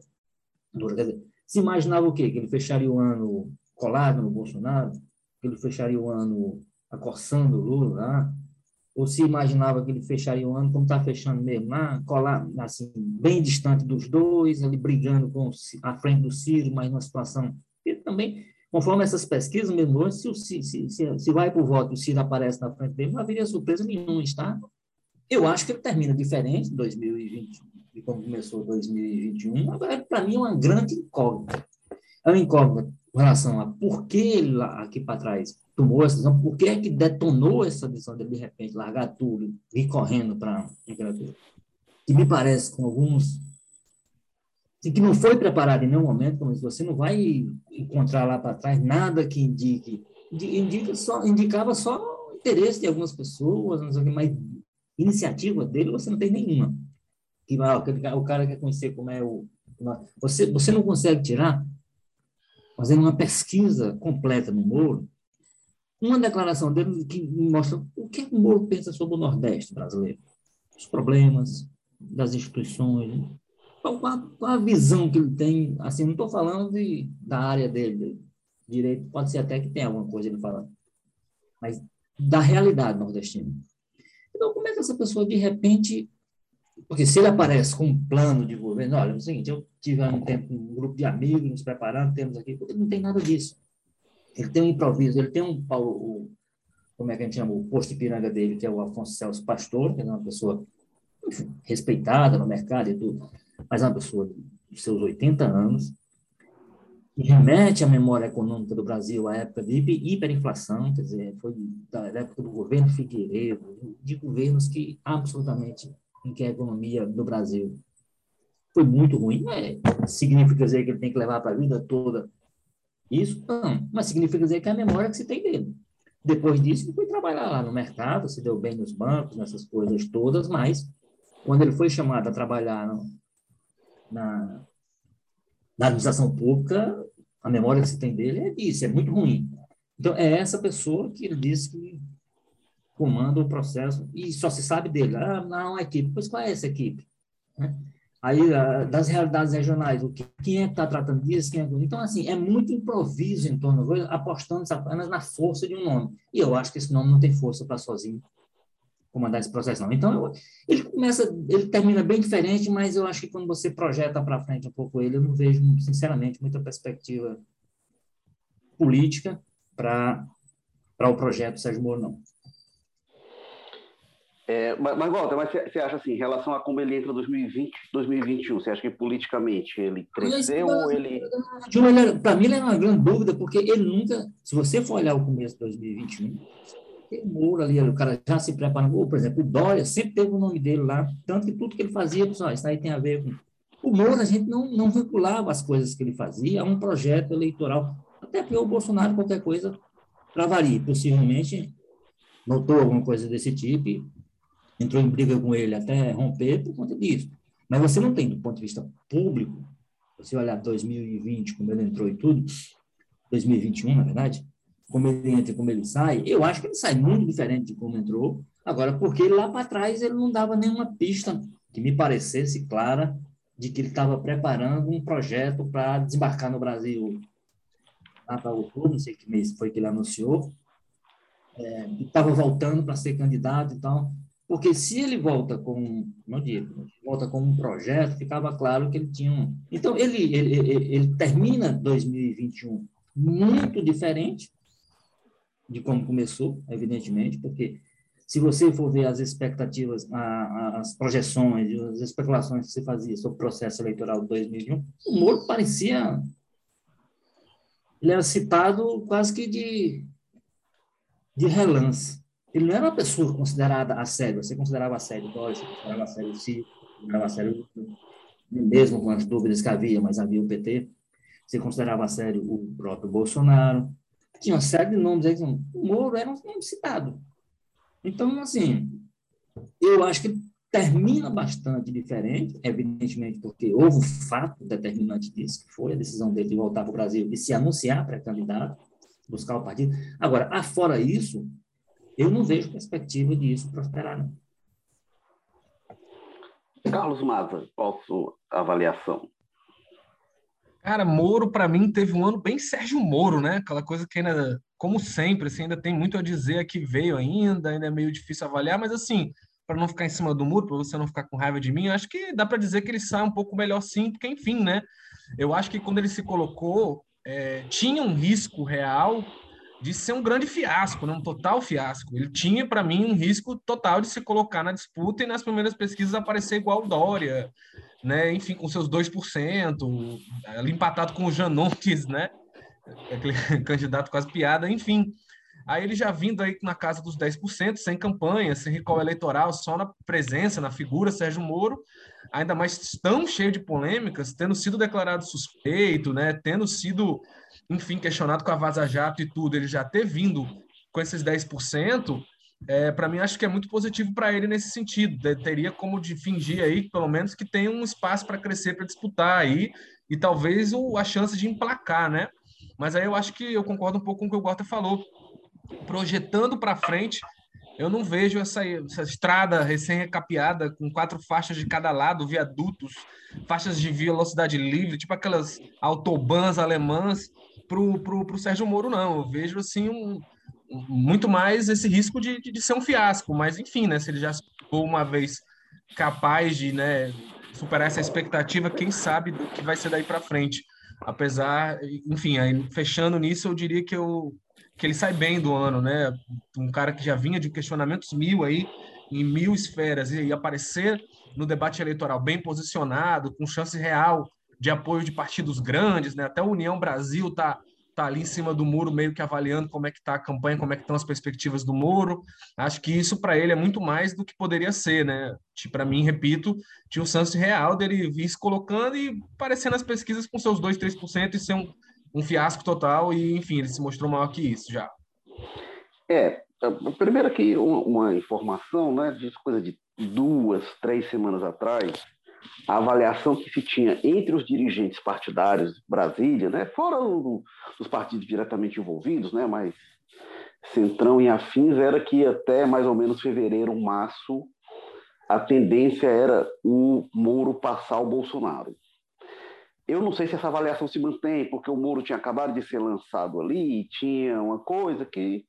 Dizer, se imaginava o quê? Que ele fecharia o ano colado no Bolsonaro? Que ele fecharia o ano acorçando o Lula lá? Ou se imaginava que ele fecharia o ano como está fechando mesmo, lá, colar, assim, bem distante dos dois, ali brigando com a frente do Ciro, mas numa situação que também, conforme essas pesquisas, mesmo hoje, se, se, se, se, vai para o voto e o Ciro aparece na frente dele, não haveria surpresa nenhuma, está? Eu acho que ele termina diferente, 2020, de como começou 2021, agora, para mim, é uma grande incógnita. É uma incógnita com relação a por que ele aqui para trás tomou essa decisão, por que é que detonou essa decisão de, de repente, largar tudo e ir correndo para a literatura? Que me parece, com alguns, assim, que não foi preparado em nenhum momento, como você não vai encontrar lá para trás nada que indique, indica só, indicava só interesse de algumas pessoas, não sei mas iniciativa dele você não tem nenhuma. Que, o cara quer conhecer como é o. Você, você não consegue tirar, fazendo uma pesquisa completa no Moro, uma declaração dele que mostra o que o Moro pensa sobre o Nordeste brasileiro, os problemas das instituições, qual, qual, a visão que ele tem, assim, não estou falando de, da área dele, direito, pode ser até que tenha alguma coisa ele falando, mas da realidade nordestina. Então, como é que essa pessoa, de repente, porque se ele aparece com um plano de governo, olha, é o seguinte, eu tive um tempo um grupo de amigos nos preparando, temos aqui, porque não tem nada disso. Ele tem um improviso, ele tem um Paulo, o, como é que a gente chama, o posto de piranga dele, que é o Afonso Celso Pastor, que é uma pessoa enfim, respeitada no mercado e tudo, mas é uma pessoa de seus 80 anos, que remete à memória econômica do Brasil, à época de hiperinflação, quer dizer, foi da época do governo Figueiredo, de governos que absolutamente em que a economia do Brasil foi muito ruim. Significa dizer que ele tem que levar para a vida toda isso? Não, mas significa dizer que é a memória que se tem dele. Depois disso, ele foi trabalhar lá no mercado, se deu bem nos bancos, nessas coisas todas, mas quando ele foi chamado a trabalhar no, na, na administração pública, a memória que se tem dele é disso, é muito ruim. Então, é essa pessoa que ele disse que comanda o processo e só se sabe dele. Ah, não, a equipe. Pois qual é essa equipe? Né? Aí, das realidades regionais, o que, quem é que está tratando disso? Quem é... Então, assim, é muito improviso em torno apostando apenas na força de um nome. E eu acho que esse nome não tem força para sozinho comandar esse processo, não. Então, eu, ele começa, ele termina bem diferente, mas eu acho que quando você projeta para frente um pouco ele, eu não vejo, sinceramente, muita perspectiva política para o projeto Sérgio Moro, não. É, mas, mas, Walter, mas você acha assim, em relação a como ele entra em 2020, 2021, você acha que politicamente ele cresceu ou ele... Para mim, ele é uma grande dúvida, porque ele nunca, se você for olhar o começo de 2021, tem Moro ali, o cara já se preparando, por exemplo, o Dória sempre teve o nome dele lá, tanto que tudo que ele fazia, pessoal, isso aí tem a ver com... O Moro, a gente não, não vinculava as coisas que ele fazia a um projeto eleitoral, até porque o Bolsonaro, qualquer coisa, travaria, possivelmente notou alguma coisa desse tipo entrou em briga com ele até romper por conta disso. Mas você não tem, do ponto de vista público, você olhar 2020, como ele entrou e tudo, 2021, na verdade, como ele entra e como ele sai, eu acho que ele sai muito diferente de como entrou. Agora, porque lá para trás ele não dava nenhuma pista que me parecesse clara de que ele estava preparando um projeto para desembarcar no Brasil lá para outubro, não sei que mês foi que ele anunciou, é, estava voltando para ser candidato e tal. Porque se ele volta com, não digo, volta com um projeto, ficava claro que ele tinha um. Então, ele, ele, ele, ele termina 2021 muito diferente de como começou, evidentemente, porque se você for ver as expectativas, as projeções, as especulações que se fazia sobre o processo eleitoral de 2021, o Moro parecia. Ele era citado quase que de, de relance. Ele não era uma pessoa considerada a sério. Você considerava a sério Dória, você considerava a sério Ciro, considerava a sério mesmo com as dúvidas que havia, mas havia o PT. Você considerava a sério o próprio Bolsonaro. Tinha uma série de nomes aí. O Moro era um nome citado. Então, assim, eu acho que termina bastante diferente, evidentemente, porque houve o fato determinante disso, que foi a decisão dele de voltar para o Brasil e se anunciar pré-candidato, buscar o partido. Agora, afora isso, eu não vejo perspectiva disso prosperar, não. Carlos Maza, qual a sua avaliação? Cara, Moro, para mim, teve um ano bem Sérgio Moro, né? Aquela coisa que ainda, como sempre, assim, ainda tem muito a dizer que veio ainda, ainda é meio difícil avaliar, mas assim, para não ficar em cima do muro, para você não ficar com raiva de mim, acho que dá para dizer que ele sai um pouco melhor sim, porque enfim, né? Eu acho que quando ele se colocou, é, tinha um risco real de ser um grande fiasco, né? um total fiasco. Ele tinha, para mim, um risco total de se colocar na disputa e nas primeiras pesquisas aparecer igual o Dória, né? enfim, com seus 2%, ali empatado com o Janones, né? aquele candidato quase piada, enfim. Aí ele já vindo aí na casa dos 10%, sem campanha, sem recall eleitoral, só na presença, na figura Sérgio Moro, ainda mais tão cheio de polêmicas, tendo sido declarado suspeito, né, tendo sido enfim, questionado com a Vaza Jato e tudo, ele já ter vindo com esses 10%, é, para mim acho que é muito positivo para ele nesse sentido. Teria como de fingir aí, pelo menos, que tem um espaço para crescer, para disputar aí, e talvez o, a chance de emplacar, né? Mas aí eu acho que eu concordo um pouco com o que o Gota falou. Projetando para frente, eu não vejo essa, essa estrada recém-recapeada com quatro faixas de cada lado, viadutos, faixas de velocidade livre, tipo aquelas autobans alemãs, para o Sérgio Moro, não. Eu vejo assim um, muito mais esse risco de, de, de, ser um fiasco. Mas, enfim, né, se ele já for uma vez capaz de né, superar essa expectativa, quem sabe do que vai ser daí para frente. Apesar, enfim, aí, fechando nisso, eu diria que, eu, que ele sai bem do ano, né? Um cara que já vinha de questionamentos mil aí, em mil esferas, e, e aparecer no debate eleitoral bem posicionado, com chance real de apoio de partidos grandes, né? Até a União Brasil está tá ali em cima do muro, meio que avaliando como é que está a campanha, como é que estão as perspectivas do muro. Acho que isso para ele é muito mais do que poderia ser, né? Para mim, repito, tinha um chance real dele vir se colocando e aparecendo nas pesquisas com seus 2, 3% e ser um, um fiasco total. E, enfim, ele se mostrou maior que isso já. É, primeiro aqui uma, uma informação, né? De coisa de duas, três semanas atrás, a avaliação que se tinha entre os dirigentes partidários de Brasília, né, fora o, os partidos diretamente envolvidos, né, mas Centrão e afins, era que até mais ou menos fevereiro, março, a tendência era o Moro passar o Bolsonaro. Eu não sei se essa avaliação se mantém, porque o Moro tinha acabado de ser lançado ali, tinha uma coisa que,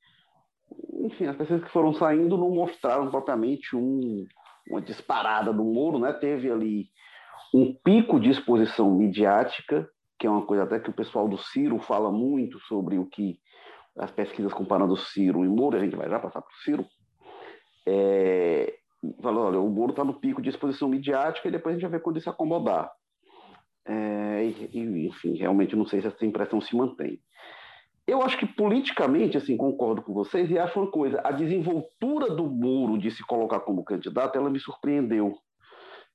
enfim, as pessoas que foram saindo não mostraram propriamente um, uma disparada do Moro, né? Teve ali um pico de exposição midiática, que é uma coisa até que o pessoal do Ciro fala muito sobre o que as pesquisas comparando Ciro e Moro, a gente vai já passar para o Ciro, é, falou, olha, o Moro está no pico de exposição midiática e depois a gente vai ver quando isso acomodar. É, e, enfim, realmente não sei se essa impressão se mantém. Eu acho que politicamente, assim, concordo com vocês e acho uma coisa, a desenvoltura do Moro de se colocar como candidato, ela me surpreendeu.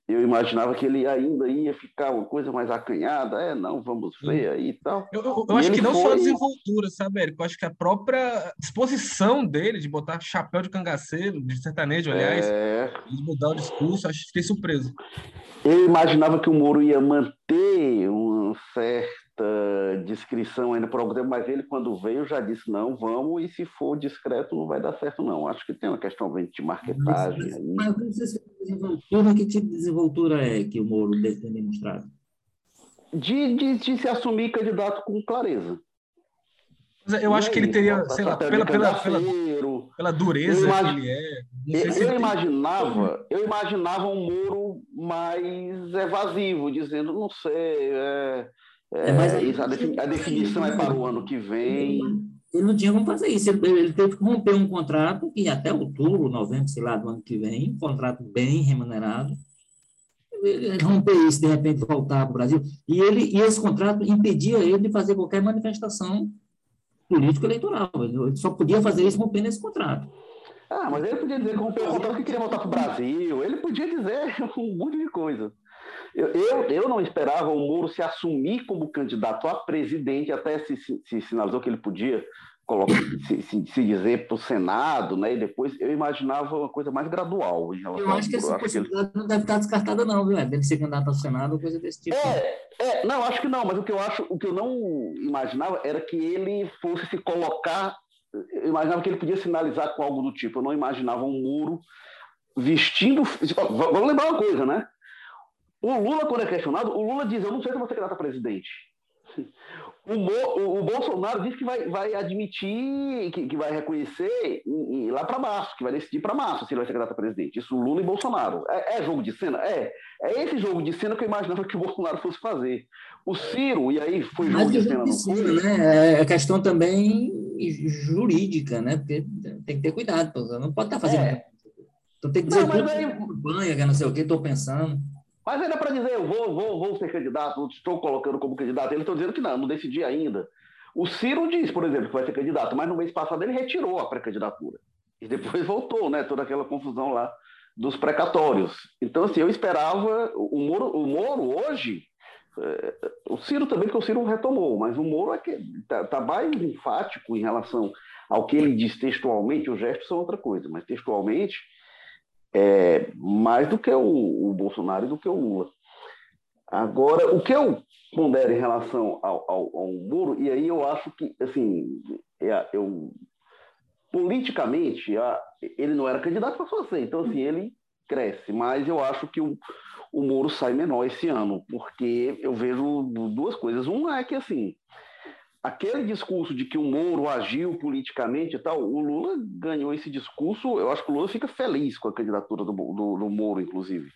Eu imaginava que ele ainda ia ficar uma coisa mais acanhada, é, não, vamos ver aí e tal. Eu, eu, eu acho que não foi... só a desenvoltura, sabe, Érico? Eu acho que a própria disposição dele de botar chapéu de cangaceiro, de sertanejo, aliás, é... de mudar o discurso, acho que fiquei surpreso. Eu imaginava que o Moro ia manter um certo descrição ainda por algum tempo, mas ele, quando veio, já disse: não, vamos, e se for discreto, não vai dar certo, não. Acho que tem uma questão de marketagem mas, aí. Mas desenvoltura, que tipo de desenvoltura é que o Moro tem demonstrado? De, de, de se assumir candidato com clareza. Eu acho que ele teria, sei lá, pela, pela, pela, pela dureza imag... que ele é. Eu, ele imaginava, tem... eu imaginava um Moro mais evasivo, dizendo, não sei, é, é, mas isso, a, a, definição é para o ano que vem. Ele não tinha como fazer isso. Ele, ele teve que romper um contrato e até outubro, novembro, sei lá, do ano que vem, um contrato bem remunerado. Ele romper isso, de repente voltar para o Brasil. E, ele, e esse contrato impedia ele de fazer qualquer manifestação político-eleitoral. Ele só podia fazer isso rompendo esse contrato. Ah, mas ele podia dizer que rompeu o contrato que queria voltar para o Brasil. Ele podia dizer um monte de coisa. Eu, eu, eu, não esperava o Moro se assumir como candidato a presidente, até se, se, se sinalizou que ele podia colocar, se, se, dizer para o Senado, né? E depois eu imaginava uma coisa mais gradual em relação Eu acho que essa possibilidade ele... não deve estar descartada, não, viu? Deve ser candidato ao Senado coisa desse tipo. É, é, não, acho que não, mas o que eu acho, o que eu não imaginava era que ele fosse se colocar. Eu imaginava que ele podia sinalizar com algo do tipo. Eu não imaginava um muro vestindo. Vamos lembrar uma coisa, né? O Lula, quando é questionado, o Lula diz: Eu não sei se você candidato a presidente. O, Mo, o, Bolsonaro diz que vai, vai admitir, que, que vai reconhecer lá para março, que vai decidir para março se ele vai ser candidato a presidente. Isso Lula e Bolsonaro. É, é, jogo de cena? É. É esse jogo de cena que eu imaginava que o Bolsonaro fosse fazer. O Ciro, e aí foi jogo Mas de cena. Cena, né? É questão também jurídica, né? Porque tem que ter cuidado, não pode estar tá fazendo. É. Então tem que dizer não, tudo, aí... banha, não sei o que, estou pensando. Mas ainda para dizer, eu vou, vou, vou ser candidato, estou colocando como candidato, eles estão dizendo que não, não decidi ainda. O Ciro diz, por exemplo, que vai ser candidato, mas no mês passado ele retirou a pré-candidatura. E depois voltou, né? Toda aquela confusão lá dos precatórios. Então, assim, eu esperava. O Moro, o Moro hoje. É, o Ciro também, porque o Ciro retomou, mas o Moro é que está tá mais enfático em relação ao que ele diz textualmente, os gestos são outra coisa, mas textualmente é mais do que o, o Bolsonaro e do que o Lula. Agora, o que eu pondero em relação ao, ao, ao Moro, e aí eu acho que, assim, é, eu, politicamente, ele não era candidato para fazer, então, assim, ele cresce, mas eu acho que o, o Moro sai menor esse ano, porque eu vejo duas coisas. Uma é que, assim, aquele discurso de que o Moro agiu politicamente e tal, o Lula ganhou esse discurso, eu acho que o Lula fica feliz com a candidatura do, do, do Moro, inclusive.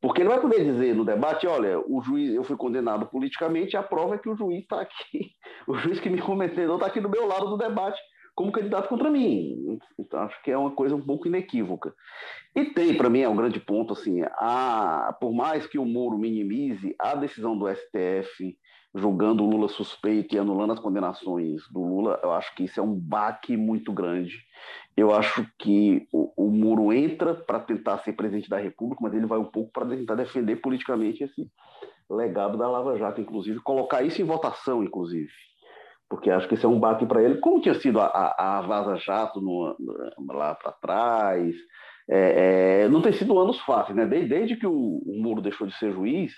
Porque ele vai poder dizer no debate, olha, o juiz, eu fui condenado politicamente, a prova é que o juiz está aqui, o juiz que me cometeu está aqui do meu lado do debate como candidato contra mim. Então, acho que é uma coisa um pouco inequívoca. E tem, para mim, é um grande ponto, assim, a, por mais que o Moro minimize a decisão do STF julgando o Lula suspeito e anulando as condenações do Lula, eu acho que isso é um baque muito grande. Eu acho que o, o Moro entra para tentar ser presidente da República, mas ele vai um pouco para tentar defender politicamente esse legado da Lava Jato, inclusive, colocar isso em votação, inclusive. Porque acho que isso é um baque para ele, como tinha sido a, a, a Vaza Jato no, lá para trás. É, é, não tem sido anos fáceis, né? Desde, desde que o, o Moro deixou de ser juiz,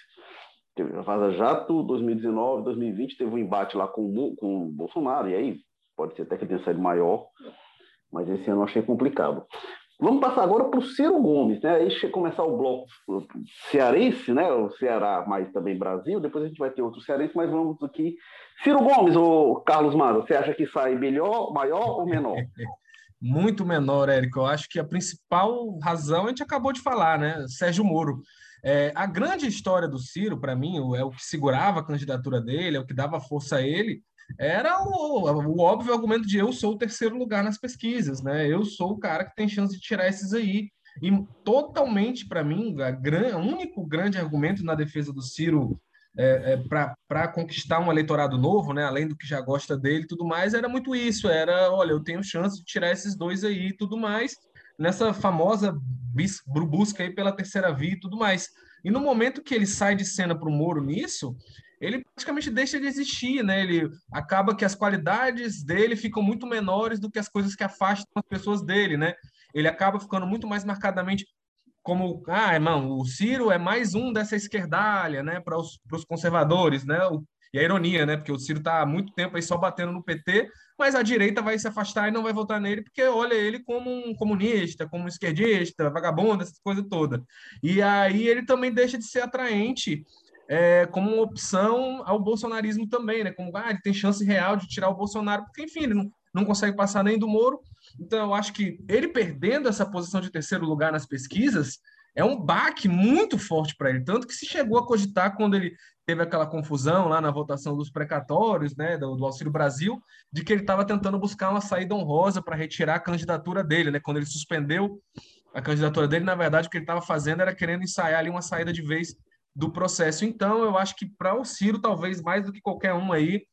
Teve a Vaza Jato, 2019, 2020, teve um embate lá com, com o Bolsonaro, e aí pode ser até que tenha saído maior, mas esse ano eu achei complicado. Vamos passar agora para o Ciro Gomes, né? Aí começar o bloco cearense, né? O Ceará, mais também Brasil. Depois a gente vai ter outro cearense, mas vamos aqui. Ciro Gomes, ou Carlos Maza, você acha que sai melhor, maior ou menor? Muito menor, Érico. Eu acho que a principal razão a gente acabou de falar, né? Sérgio Moro. É, a grande história do Ciro, para mim, é o que segurava a candidatura dele, é o que dava força a ele, era o, o, óbvio argumento de eu sou o terceiro lugar nas pesquisas, né? Eu sou o cara que tem chance de tirar esses aí. E totalmente, para mim, o único grande argumento na defesa do Ciro é, é, para conquistar um eleitorado novo, né? Além do que já gosta dele e tudo mais, era muito isso. Era, olha, eu tenho chance de tirar esses dois aí e tudo mais nessa famosa busca aí pela terceira via e tudo mais. E no momento que ele sai de cena para o Moro nisso, ele praticamente deixa de existir, né? Ele acaba que as qualidades dele ficam muito menores do que as coisas que afastam as pessoas dele, né? Ele acaba ficando muito mais marcadamente como, ah, irmão, o Ciro é mais um dessa esquerdalha, né, para os conservadores, né? O, e a ironia, né? Porque o Ciro está há muito tempo aí só batendo no PT, mas a direita vai se afastar e não vai votar nele porque olha ele como um comunista, como um esquerdista, vagabundo, essas coisas todas. E aí ele também deixa de ser atraente é, como uma opção ao bolsonarismo também, né? Como ah, ele tem chance real de tirar o Bolsonaro, porque enfim, ele não, não consegue passar nem do Moro. Então eu acho que ele perdendo essa posição de terceiro lugar nas pesquisas é um baque muito forte para ele, tanto que se chegou a cogitar quando ele teve aquela confusão lá na votação dos precatórios, né, do, do Auxílio Brasil, de que ele estava tentando buscar uma saída honrosa para retirar a candidatura dele, né, quando ele suspendeu a candidatura dele, na verdade, o que ele estava fazendo era querendo ensaiar ali uma saída de vez do processo. Então, eu acho que para o Ciro, talvez mais do que qualquer um aí,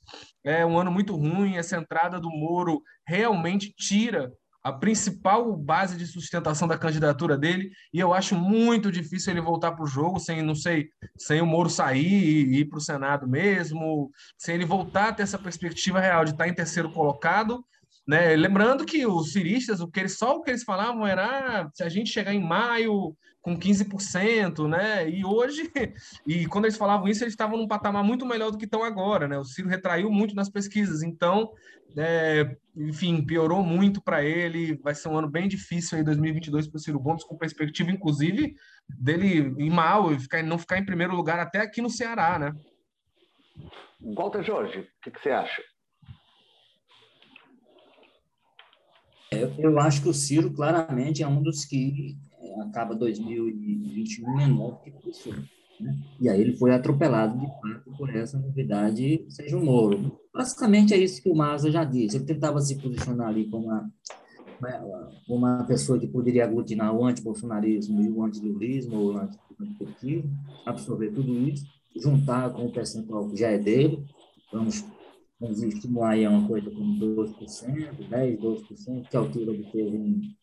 é um ano muito ruim. Essa entrada do Moro realmente tira a principal base de sustentação da candidatura dele, e eu acho muito difícil ele voltar para o jogo sem, não sei, sem o Moro sair e ir para o Senado mesmo, sem ele voltar a ter essa perspectiva real de estar em terceiro colocado, né? Lembrando que os ciristas, o que eles, só o que eles falavam era ah, se a gente chegar em maio com 15%, né? E hoje, e quando eles falavam isso, eles estavam num patamar muito melhor do que estão agora, né? O Ciro retraiu muito nas pesquisas, então, é, enfim, piorou muito para ele. Vai ser um ano bem difícil aí, 2022, para o Ciro Gomes, com perspectiva, inclusive, dele ir mal e ficar, não ficar em primeiro lugar até aqui no Ceará, né? Walter Jorge, o que, que você acha? É, eu acho que o Ciro claramente é um dos que acaba 2021 menor que isso. Né? E aí ele foi atropelado, de fato, por essa novidade, seja o Moro. Basicamente é isso que o Maza já disse. Ele tentava se posicionar ali como uma, uma pessoa que poderia aglutinar o antibolsonarismo e o antilulismo, ou o antipetismo, absorver tudo isso, juntar com o percentual que já é dele. Vamos, vamos estimular aí uma coisa como 12%, 10%, 12%, que é o que ele obteve em,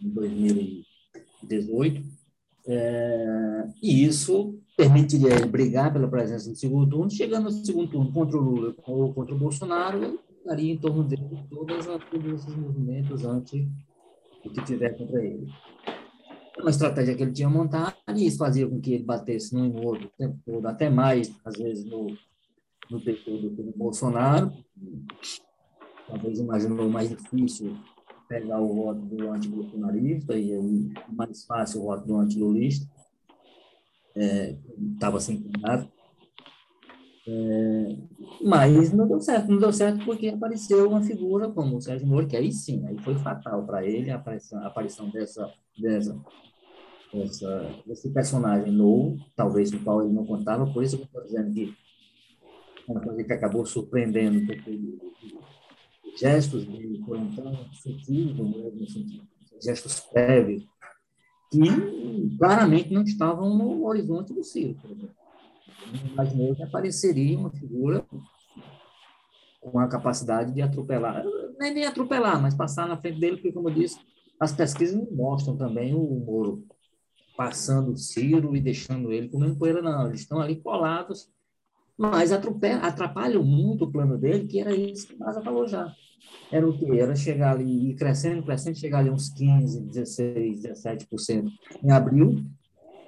em 2000 18, é, e isso permitiria ele brigar pela presença no segundo turno, chegando no segundo turno contra o Lula ou contra o Bolsonaro, estaria em torno dele todas as, todos esses movimentos anti o que tiver contra ele. Uma estratégia que ele tinha montado e isso fazia com que ele batesse num e outro o tempo todo, até mais, às vezes, no, no PT do que no Bolsonaro. Talvez imaginou mais difícil pegar o voto do anti-bolsonarista e aí mais fácil o voto do anti-lulista. Estava é, sem candidato. É, mas não deu certo, não deu certo porque apareceu uma figura como o Sérgio Moro, que aí sim, aí foi fatal para ele a aparição, a aparição dessa, dessa, dessa, desse personagem novo, talvez no qual ele não contava, por isso que eu estou dizendo que uma coisa que acabou surpreendendo, porque gestos dele foram tão sutis, gestos prévios, que claramente não estavam no horizonte do Ciro, por exemplo imaginei que apareceria uma figura com a capacidade de atropelar, nem, nem atropelar, mas passar na frente dele, porque, como eu disse, as pesquisas não mostram também o Moro passando o Ciro e deixando ele comendo poeira, não. Eles estão ali colados, mas atrapalham muito o plano dele, que era isso que o Maza falou já. Era o quê? Era chegar ali, crescendo, crescendo, chegar ali uns 15, 16, 17% em abril,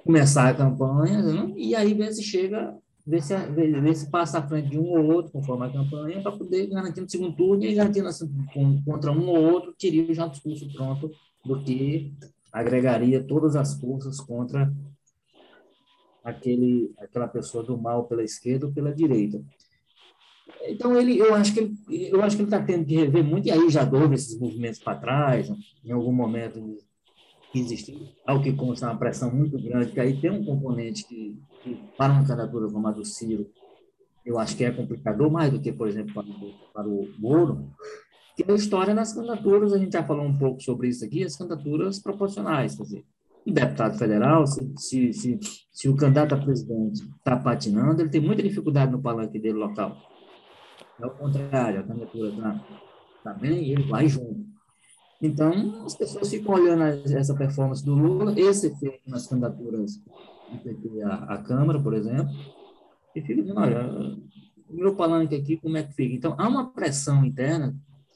começar a campanha, né? e aí ver se chega, ver se, ver, se passa à frente de um ou outro, conforme a campanha, para poder garantir no segundo turno e garantir assim, contra um ou outro, teria já o discurso pronto do que agregaria todas as forças contra aquele, aquela pessoa do mal pela esquerda ou pela direita. Então ele, eu acho que ele, eu acho que ele está tendo que rever muito e aí já houve esses movimentos para trás, em algum momento existe, ao que consta uma pressão muito grande, que aí tem um componente que, que para uma candidatura como a do Ciro, eu acho que é complicador mais do que, por exemplo, para o, para o Moro, que é a história das candidaturas, a gente já falou um pouco sobre isso aqui, as candidaturas proporcionais, quer dizer, deputado federal, se, se, se, se o candidato a presidente está patinando, ele tem muita dificuldade no palanque dele local. É o contrário, a candidatura está tá bem e ele vai junto. Então, as pessoas ficam olhando essa performance do Lula, esse efeito nas candidaturas do PT à, à Câmara, por exemplo, e fica dizendo, olha, o meu palanque aqui, como é que fica? Então, há uma pressão interna,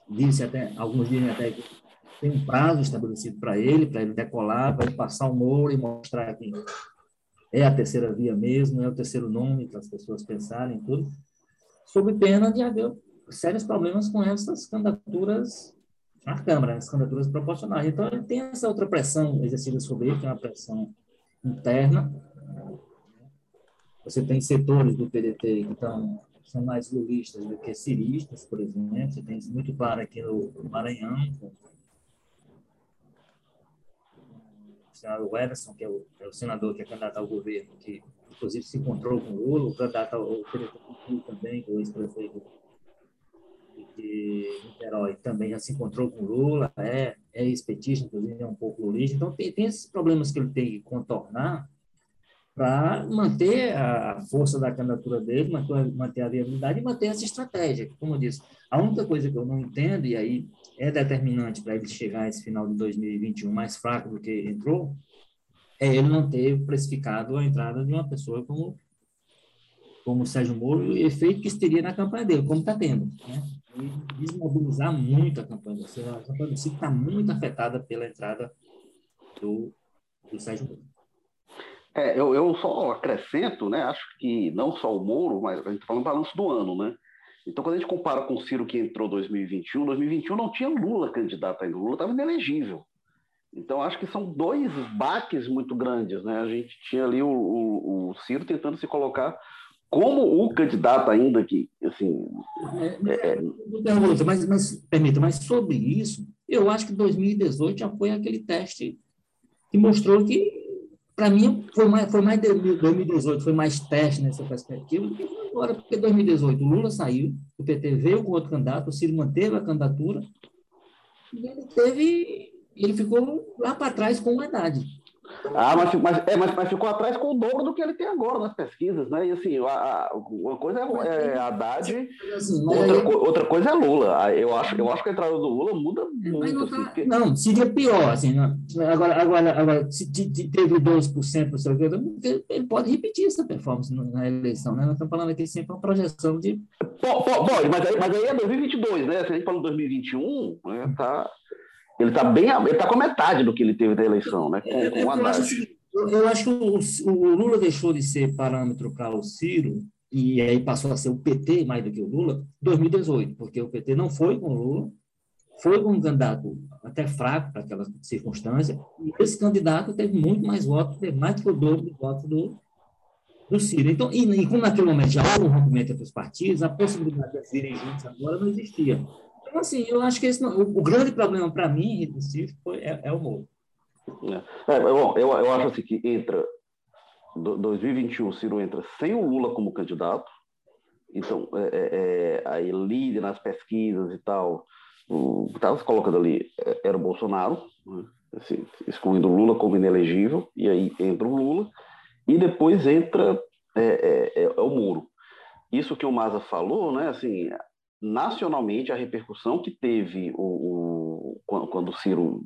disse até, alguns dizem até que tem um prazo estabelecido para ele, para ele decolar, para ele passar o muro e mostrar que é a terceira via mesmo, é o terceiro nome para as pessoas pensarem tudo, sob pena de haver sérios problemas com essas candidaturas na Câmara, nas candidaturas proporcionais. Então, ele tem essa outra pressão exercida sobre ele, que é uma pressão interna. Você tem setores do PDT que estão, são mais lulistas do que ciristas, por exemplo. Você tem isso muito claro aqui no Maranhão, com o senador Everson, que é o, é o, senador que é candidato ao governo, que inclusive se encontrou com o Lula, o candidato ao PDT também, o ex-prefeito de Niterói também já se encontrou com Lula, é, é ex-petista, inclusive é um pouco lulista. Então, tem, tem esses problemas que ele tem que contornar para manter a força da candidatura dele, manter, a viabilidade e manter essa estratégia. Como eu disse, a única coisa que eu não entendo, e aí é determinante para ele chegar a esse final de 2021 mais fraco do que entrou, é ele não ter precificado a entrada de uma pessoa como como o Sérgio Moro e o efeito que isso teria na campanha dele, como está tendo. Né? Desmobilizar muito a campanha. A campanha do Ciro está muito afetada pela entrada do, do Sérgio Moro. É, eu, eu só acrescento, né? Acho que não só o Moro, mas a gente está falando balanço do ano, né? Então, quando a gente compara com o Ciro que entrou em 2021, 2021 não tinha Lula candidato ainda, Lula estava inelegível. Então, acho que são dois baques muito grandes, né? A gente tinha ali o, o, o Ciro tentando se colocar como o candidato ainda que, assim... É, é... Mas, mas, permita, mas sobre isso, eu acho que 2018 já foi aquele teste que mostrou que, para mim, foi mais, foi mais 2018, foi mais teste nessa perspectiva do que agora, porque 2018 o Lula saiu, o PT veio com outro candidato, o Ciro manteve a candidatura, e ele teve, ele ficou lá para trás com uma idade. Ah, mas, mas, é, mas, mas, ficou atrás com o dobro do que ele tem agora nas pesquisas, né? E assim, a, a uma coisa é, é Haddad, assim, outra, outra, coisa é Lula. Ah, eu acho, eu acho que a entrada do Lula muda muito. Não, assim, porque... não, seria pior, assim, não. agora, agora, agora se teve 12% no seu ele pode repetir essa performance na eleição, né? Nós estamos falando aqui sempre uma projeção de... Pode, mas, aí, mas aí é 2022, né? Se a gente fala 2021, né, tá ele está bem, ele está com a metade do que ele teve da eleição, né? Com, com eu, acho, assim, eu, acho, que o, o, Lula deixou de ser parâmetro para o Ciro e aí passou a ser o PT mais do que o Lula, 2018, porque o PT não foi com o Lula, foi com um candidato até fraco para aquela circunstância, e esse candidato teve muito mais votos, teve mais do que o dobro de votos do, do Ciro. Então, e, e como naquele momento já houve um rompimento entre os partidos, a possibilidade de virem juntos agora não existia. Então, assim, eu acho que esse, o, o grande problema para mim, Recife, foi, é, é o Moro. É, é, bom, eu, eu acho assim que entra 2021, o Ciro entra sem o Lula como candidato, então é, é, é aí líder nas pesquisas e tal, estava se colocando ali é, era o Bolsonaro, né? assim, excluindo o Lula como inelegível, e aí entra o Lula, e depois entra é, é, é o Moro. Isso que o Maza falou, né, assim, nacionalmente a repercussão que teve o, o quando, o Ciro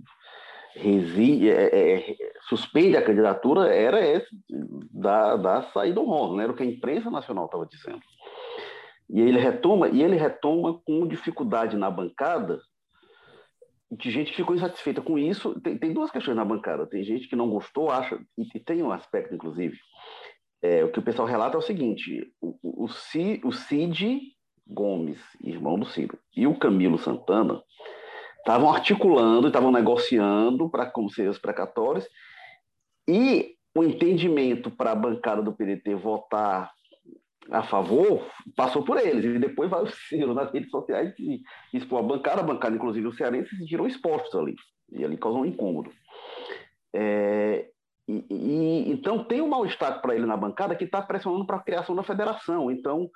é, é, é, suspende a candidatura era esse da, da saída honrosa, né? era o que a imprensa nacional estava dizendo. E ele retoma, e ele retoma com dificuldade na bancada, de gente que ficou insatisfeita com isso. Tem, tem duas questões na bancada. Tem gente que não gostou, acha, e, e tem um aspecto, inclusive, é, o que o pessoal relata é o seguinte: o, o, o Cid Gomes, irmão do Ciro, e o Camilo Santana estavam articulando, estavam negociando para conselhos precatórios e o entendimento para a bancada do PDT votar a favor passou por eles. E depois vai o Ciro nas redes sociais e expor a bancada, a bancada, inclusive os cearenses, se sentiram expostos ali. E ali causou um incômodo. É, e, e, então tem um mal-estar para ele na bancada que está pressionando para a criação da federação. Então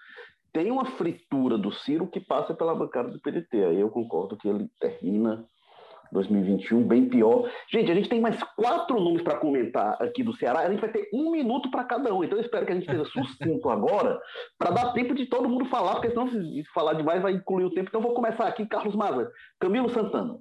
tem uma fritura do Ciro que passa pela bancada do PDT. Aí eu concordo que ele termina 2021 bem pior. Gente, a gente tem mais quatro nomes para comentar aqui do Ceará. A gente vai ter um minuto para cada um. Então eu espero que a gente seja sucinto agora para dar tempo de todo mundo falar, porque senão se falar demais vai incluir o tempo. Então vou começar aqui, Carlos Maza, Camilo Santana.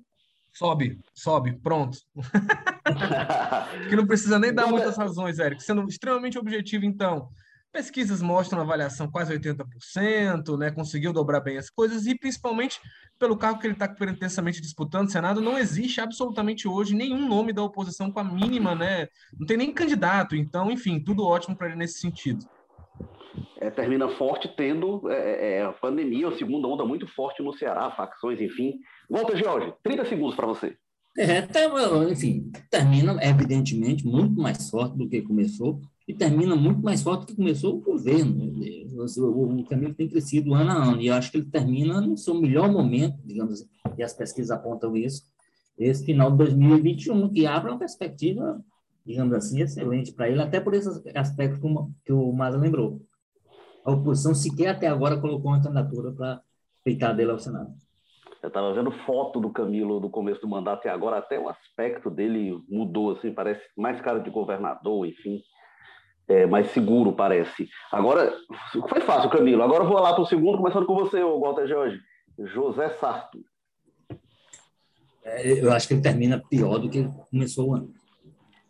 Sobe, sobe, pronto. que não precisa nem dar muitas razões, Érico. Sendo extremamente objetivo, então. Pesquisas mostram avaliação quase 80%, né? conseguiu dobrar bem as coisas, e principalmente pelo cargo que ele está intensamente disputando, o Senado, não existe absolutamente hoje nenhum nome da oposição com a mínima, né? Não tem nem candidato, então, enfim, tudo ótimo para ele nesse sentido. É, termina forte tendo é, é, é a pandemia, a segunda onda muito forte no Ceará, facções, enfim. Volta, Jorge, 30 segundos para você. É, tá, enfim, termina, evidentemente, muito mais forte do que começou, e termina muito mais forte do que começou o governo. O caminho tem crescido ano a ano, e eu acho que ele termina no seu melhor momento, digamos assim, e as pesquisas apontam isso, esse final de 2021, que abre uma perspectiva, digamos assim, excelente para ele, até por esse aspecto que o Maza lembrou. A oposição sequer até agora colocou uma candidatura para peitar dele ao Senado. Eu estava vendo foto do Camilo do começo do mandato e agora até o aspecto dele mudou, assim, parece mais cara de governador, enfim é, mais seguro, parece. Agora, foi fácil, Camilo. Agora vou lá para o segundo, começando com você, Walter Jorge. José Sarto. É, eu acho que ele termina pior do que começou o ano.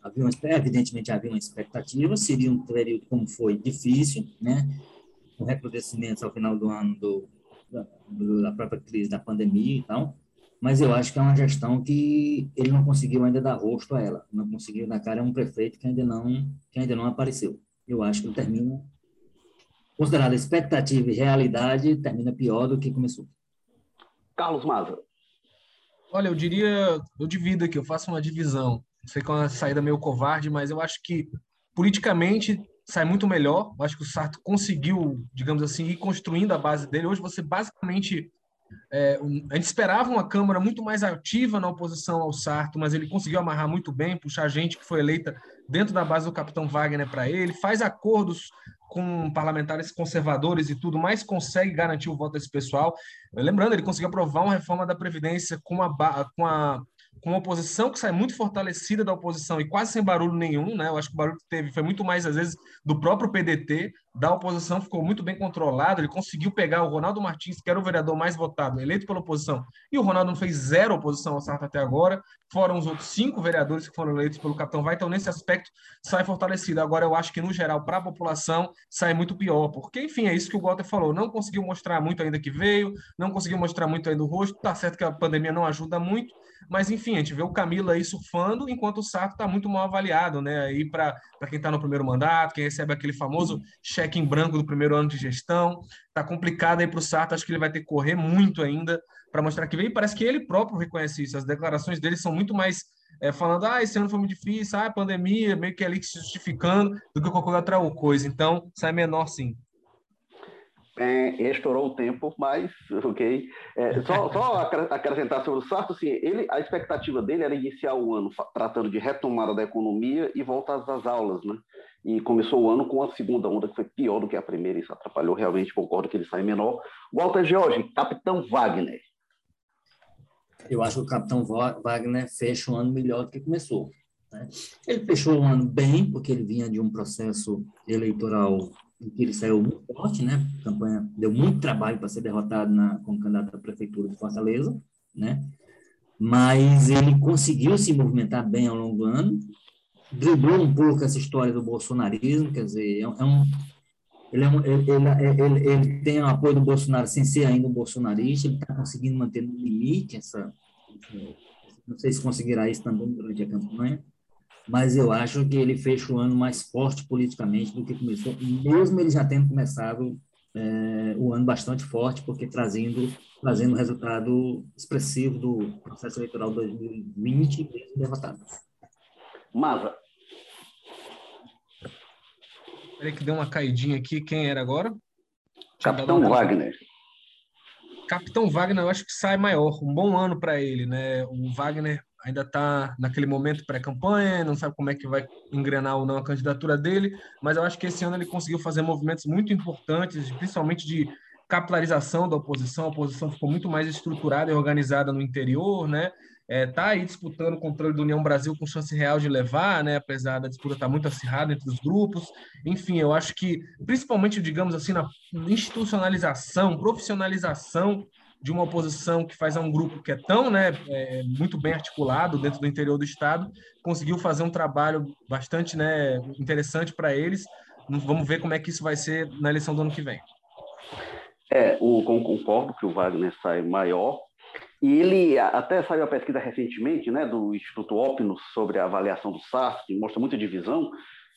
Havia uma, evidentemente havia uma expectativa, seria um período como foi difícil, né? com recrudescimentos ao final do ano do, da, da própria crise da pandemia e tal, mas eu acho que é uma gestão que ele não conseguiu ainda dar rosto a ela, não conseguiu dar cara a um prefeito que ainda não, que ainda não apareceu. Eu acho que termina, considerado expectativa e realidade, termina pior do que começou. Carlos Maza. Olha, eu diria, eu divido aqui, eu faço uma divisão. Não sei que é uma saída meio covarde, mas eu acho que politicamente sai muito melhor. Eu acho que o Sarto conseguiu, digamos assim, ir construindo a base dele. Hoje você basicamente é, a gente esperava uma Câmara muito mais ativa na oposição ao Sarto, mas ele conseguiu amarrar muito bem, puxar gente que foi eleita dentro da base do capitão Wagner para ele, faz acordos com parlamentares conservadores e tudo, mas consegue garantir o voto desse pessoal. Lembrando, ele conseguiu aprovar uma reforma da Previdência com a, com a com uma oposição que sai muito fortalecida da oposição e quase sem barulho nenhum, né? Eu acho que o barulho que teve foi muito mais, às vezes, do próprio PDT, da oposição ficou muito bem controlado, ele conseguiu pegar o Ronaldo Martins, que era o vereador mais votado, eleito pela oposição, e o Ronaldo não fez zero oposição ao Sarto até agora, foram os outros cinco vereadores que foram eleitos pelo Capitão Vai, então nesse aspecto sai fortalecido. Agora eu acho que, no geral, para a população, sai muito pior, porque, enfim, é isso que o Walter falou, não conseguiu mostrar muito ainda que veio, não conseguiu mostrar muito ainda o rosto, tá certo que a pandemia não ajuda muito, mas, enfim, a gente vê o Camilo aí surfando, enquanto o Sato está muito mal avaliado, né? Aí para quem está no primeiro mandato, quem recebe aquele famoso cheque em branco do primeiro ano de gestão, tá complicado aí para o Sato. Acho que ele vai ter que correr muito ainda para mostrar que veio. Parece que ele próprio reconhece isso. As declarações dele são muito mais é, falando, ah, esse ano foi muito difícil, ah, pandemia, meio que ali se justificando, do que qualquer outra coisa. Então, sai menor sim é, estourou o tempo, mas ok. É, só, só acrescentar sobre o Sarto, assim, ele, a expectativa dele era iniciar o ano tratando de retomada da economia e voltar às aulas, né? E começou o ano com a segunda onda que foi pior do que a primeira, isso atrapalhou realmente, concordo que ele sai menor. Walter George, Capitão Wagner. Eu acho que o Capitão Wagner fecha o ano melhor do que começou. Né? Ele fechou o ano bem, porque ele vinha de um processo eleitoral em que ele saiu muito forte, né? A campanha deu muito trabalho para ser derrotado na, como candidato à prefeitura de Fortaleza, né? Mas ele conseguiu se movimentar bem ao longo do ano, driblou um pouco essa história do bolsonarismo, quer dizer, é, um, é ele, é um, ele, ele, ele, tem o apoio do Bolsonaro sem ser ainda um bolsonarista, ele está conseguindo manter no limite essa. Não sei se conseguirá isso também durante a campanha, mas eu acho que ele fecha o ano mais forte politicamente do que começou, mesmo ele já tendo começado é, o ano bastante forte, porque trazendo trazendo resultado expressivo do processo eleitoral 2020 mesmo derrotado. Mava. Peraí que deu uma caidinha aqui. Quem era agora? Capitão Wagner. Capitão Wagner, eu acho que sai maior. Um bom ano para ele, né? O Wagner ainda está naquele momento pré-campanha, não sabe como é que vai engrenar ou não a candidatura dele, mas eu acho que esse ano ele conseguiu fazer movimentos muito importantes, principalmente de capitalização da oposição. A oposição ficou muito mais estruturada e organizada no interior, né? É, tá aí disputando o controle do União Brasil com chance real de levar, né? Apesar da disputa estar tá muito acirrada entre os grupos. Enfim, eu acho que, principalmente, digamos assim, na institucionalização, profissionalização de uma oposição que faz a um grupo que é tão né, é, muito bem articulado dentro do interior do Estado, conseguiu fazer um trabalho bastante né, interessante para eles. Vamos ver como é que isso vai ser na eleição do ano que vem. É, o, concordo que o Wagner sai maior, e ele até saiu a pesquisa recentemente né, do Instituto Opinus sobre a avaliação do SARS, que mostra muita divisão.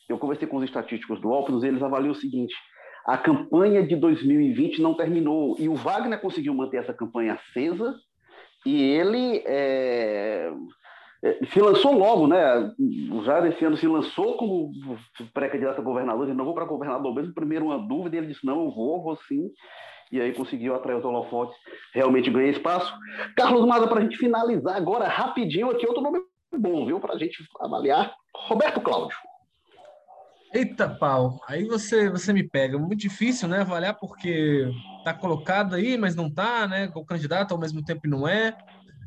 Eu conversei com os estatísticos do Opinus e eles avaliam o seguinte: a campanha de 2020 não terminou e o Wagner conseguiu manter essa campanha acesa e ele é, é se lançou logo, né? Já nesse ano se lançou como pré-candidato a governador, ele não vou para governador mesmo, primeiro uma dúvida, ele disse, não, eu vou, vou sim, e aí conseguiu atrair os holofotes, realmente ganhar espaço. Carlos Maza, para a gente finalizar agora, rapidinho aqui, outro nome bom, viu, para a gente avaliar, Roberto Cláudio. Eita pau, aí você você me pega. Muito difícil, né, avaliar porque tá colocado aí, mas não tá, né? O candidato ao mesmo tempo não é.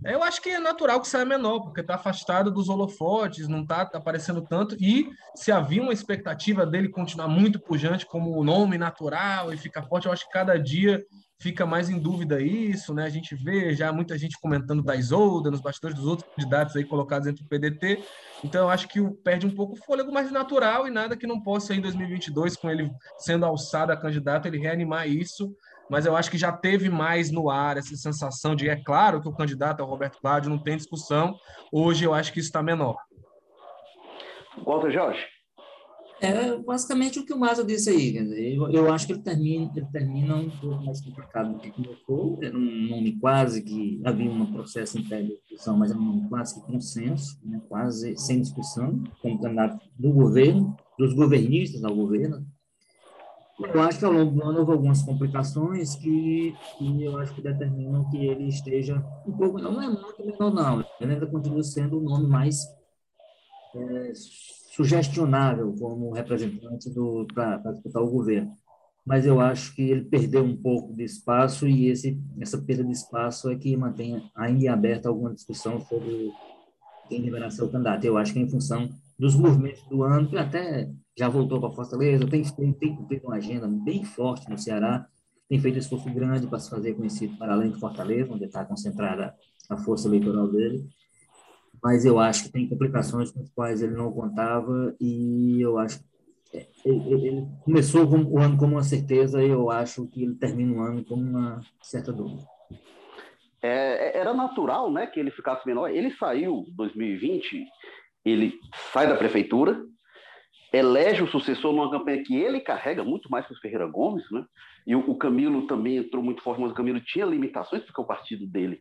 Eu acho que é natural que saia menor, porque tá afastado dos holofotes, não tá aparecendo tanto. E se havia uma expectativa dele continuar muito pujante como nome natural e ficar forte, eu acho que cada dia fica mais em dúvida isso, né? A gente vê já muita gente comentando da Isolda, nos bastidores dos outros candidatos aí colocados entre o PDT. Então, eu acho que perde um pouco o fôlego mais natural e nada que não possa em 2022, com ele sendo alçado a candidato, ele reanimar isso. Mas eu acho que já teve mais no ar essa sensação de, é claro que o candidato é o Roberto Cláudio, não tem discussão. Hoje eu acho que isso está menor. Walter Jorge. É basicamente o que o Maza disse aí. Eu, eu acho que ele termina, ele termina um pouco mais complicado do que começou. Era um nome quase que havia um processo interno de discussão, mas era um nome quase que consenso, né? quase sem discussão, como candidato do governo, dos governistas ao governo. Eu acho que ao longo do ano houve algumas complicações que, que eu acho que determinam que ele esteja um pouco, não é muito menor, não. Ele ainda continua sendo o nome mais é, sugestionável como representante para disputar o governo. Mas eu acho que ele perdeu um pouco de espaço e esse, essa perda de espaço é que mantém ainda aberta alguma discussão sobre quem deverá ser o candidato. Eu acho que é em função dos movimentos do ano, que até já voltou para Fortaleza, tem, tem, tem cumprido uma agenda bem forte no Ceará, tem feito um esforço grande para se fazer conhecido para além de Fortaleza, onde está concentrada a força eleitoral dele. Mas eu acho que tem complicações com as quais ele não contava e eu acho que é, ele começou o ano como uma certeza e eu acho que ele termina o ano com uma certa dúvida. É, era natural né, que ele ficasse menor. Ele saiu em 2020, ele sai da prefeitura, elege o sucessor numa campanha que ele carrega muito mais que o Ferreira Gomes, né? E o, Camilo também entrou muito forte, mas o Camilo tinha limitações, porque o partido dele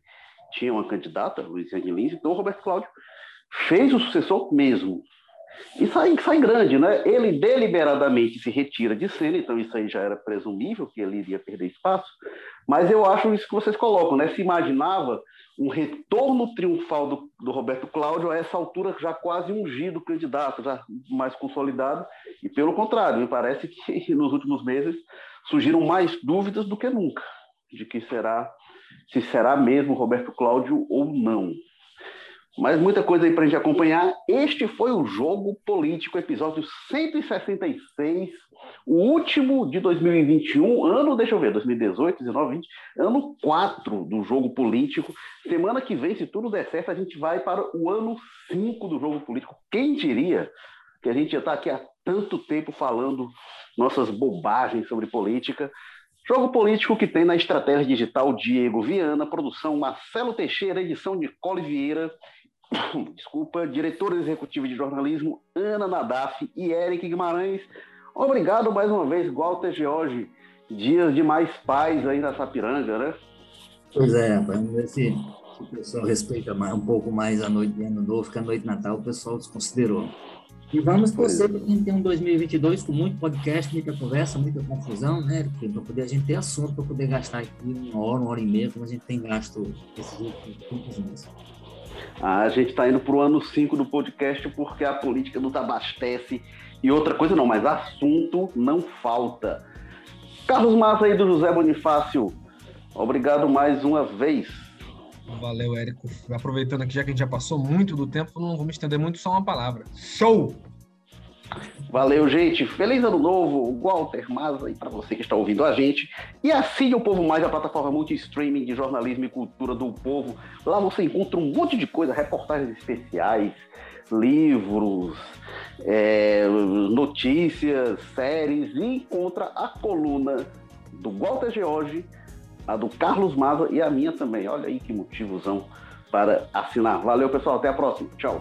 tinha uma candidata, Luiziane Lins, então o Roberto Cláudio fez o sucessor mesmo. E sai, sai grande, né? Ele deliberadamente se retira de cena, então isso aí já era presumível que ele iria perder espaço, mas eu acho isso que vocês colocam, né? Se imaginava um retorno triunfal do, do Roberto Cláudio a essa altura já quase ungido candidato, já mais consolidado, e pelo contrário, me parece que nos últimos meses surgiram mais dúvidas do que nunca de que será se será mesmo Roberto Cláudio ou não. Mas muita coisa aí para a gente acompanhar. Este foi o Jogo Político, episódio 166, o último de 2021, ano, deixa eu ver, 2018, 19, 20, ano 4 do Jogo Político. Semana que vem, se tudo der certo, a gente vai para o ano 5 do Jogo Político. Quem diria que a gente já está aqui há tanto tempo falando nossas bobagens sobre política? Jogo político que tem na estratégia digital Diego Viana, produção Marcelo Teixeira, edição Nicole Vieira, desculpa, diretor executivo de jornalismo Ana Nadaf e Eric Guimarães. Obrigado mais uma vez, Walter George. Dias de mais paz aí na Sapiranga, né? Pois é, vamos ver se o pessoal respeita mais, um pouco mais a noite de Ano Novo, que a noite de Natal o pessoal desconsiderou. E vamos torcer para quem tem um 2022 com muito podcast, muita conversa, muita confusão, né? Para poder a gente ter assunto para poder gastar aqui uma hora, uma hora e meia, como a gente tem gasto esses últimos meses. A gente está indo para o ano 5 do podcast porque a política nos abastece. E outra coisa não, mas assunto não falta. Carlos Massa aí do José Bonifácio, obrigado mais uma vez. Valeu, Érico. Aproveitando aqui, já que a gente já passou muito do tempo, não vou me estender muito, só uma palavra. Show! Valeu, gente. Feliz ano novo. Walter Maza e para você que está ouvindo a gente. E assine o Povo Mais, a plataforma multi-streaming de jornalismo e cultura do povo. Lá você encontra um monte de coisa, reportagens especiais, livros, é, notícias, séries e encontra a coluna do Walter George a do Carlos Maza e a minha também. Olha aí que motivozão para assinar. Valeu, pessoal. Até a próxima. Tchau.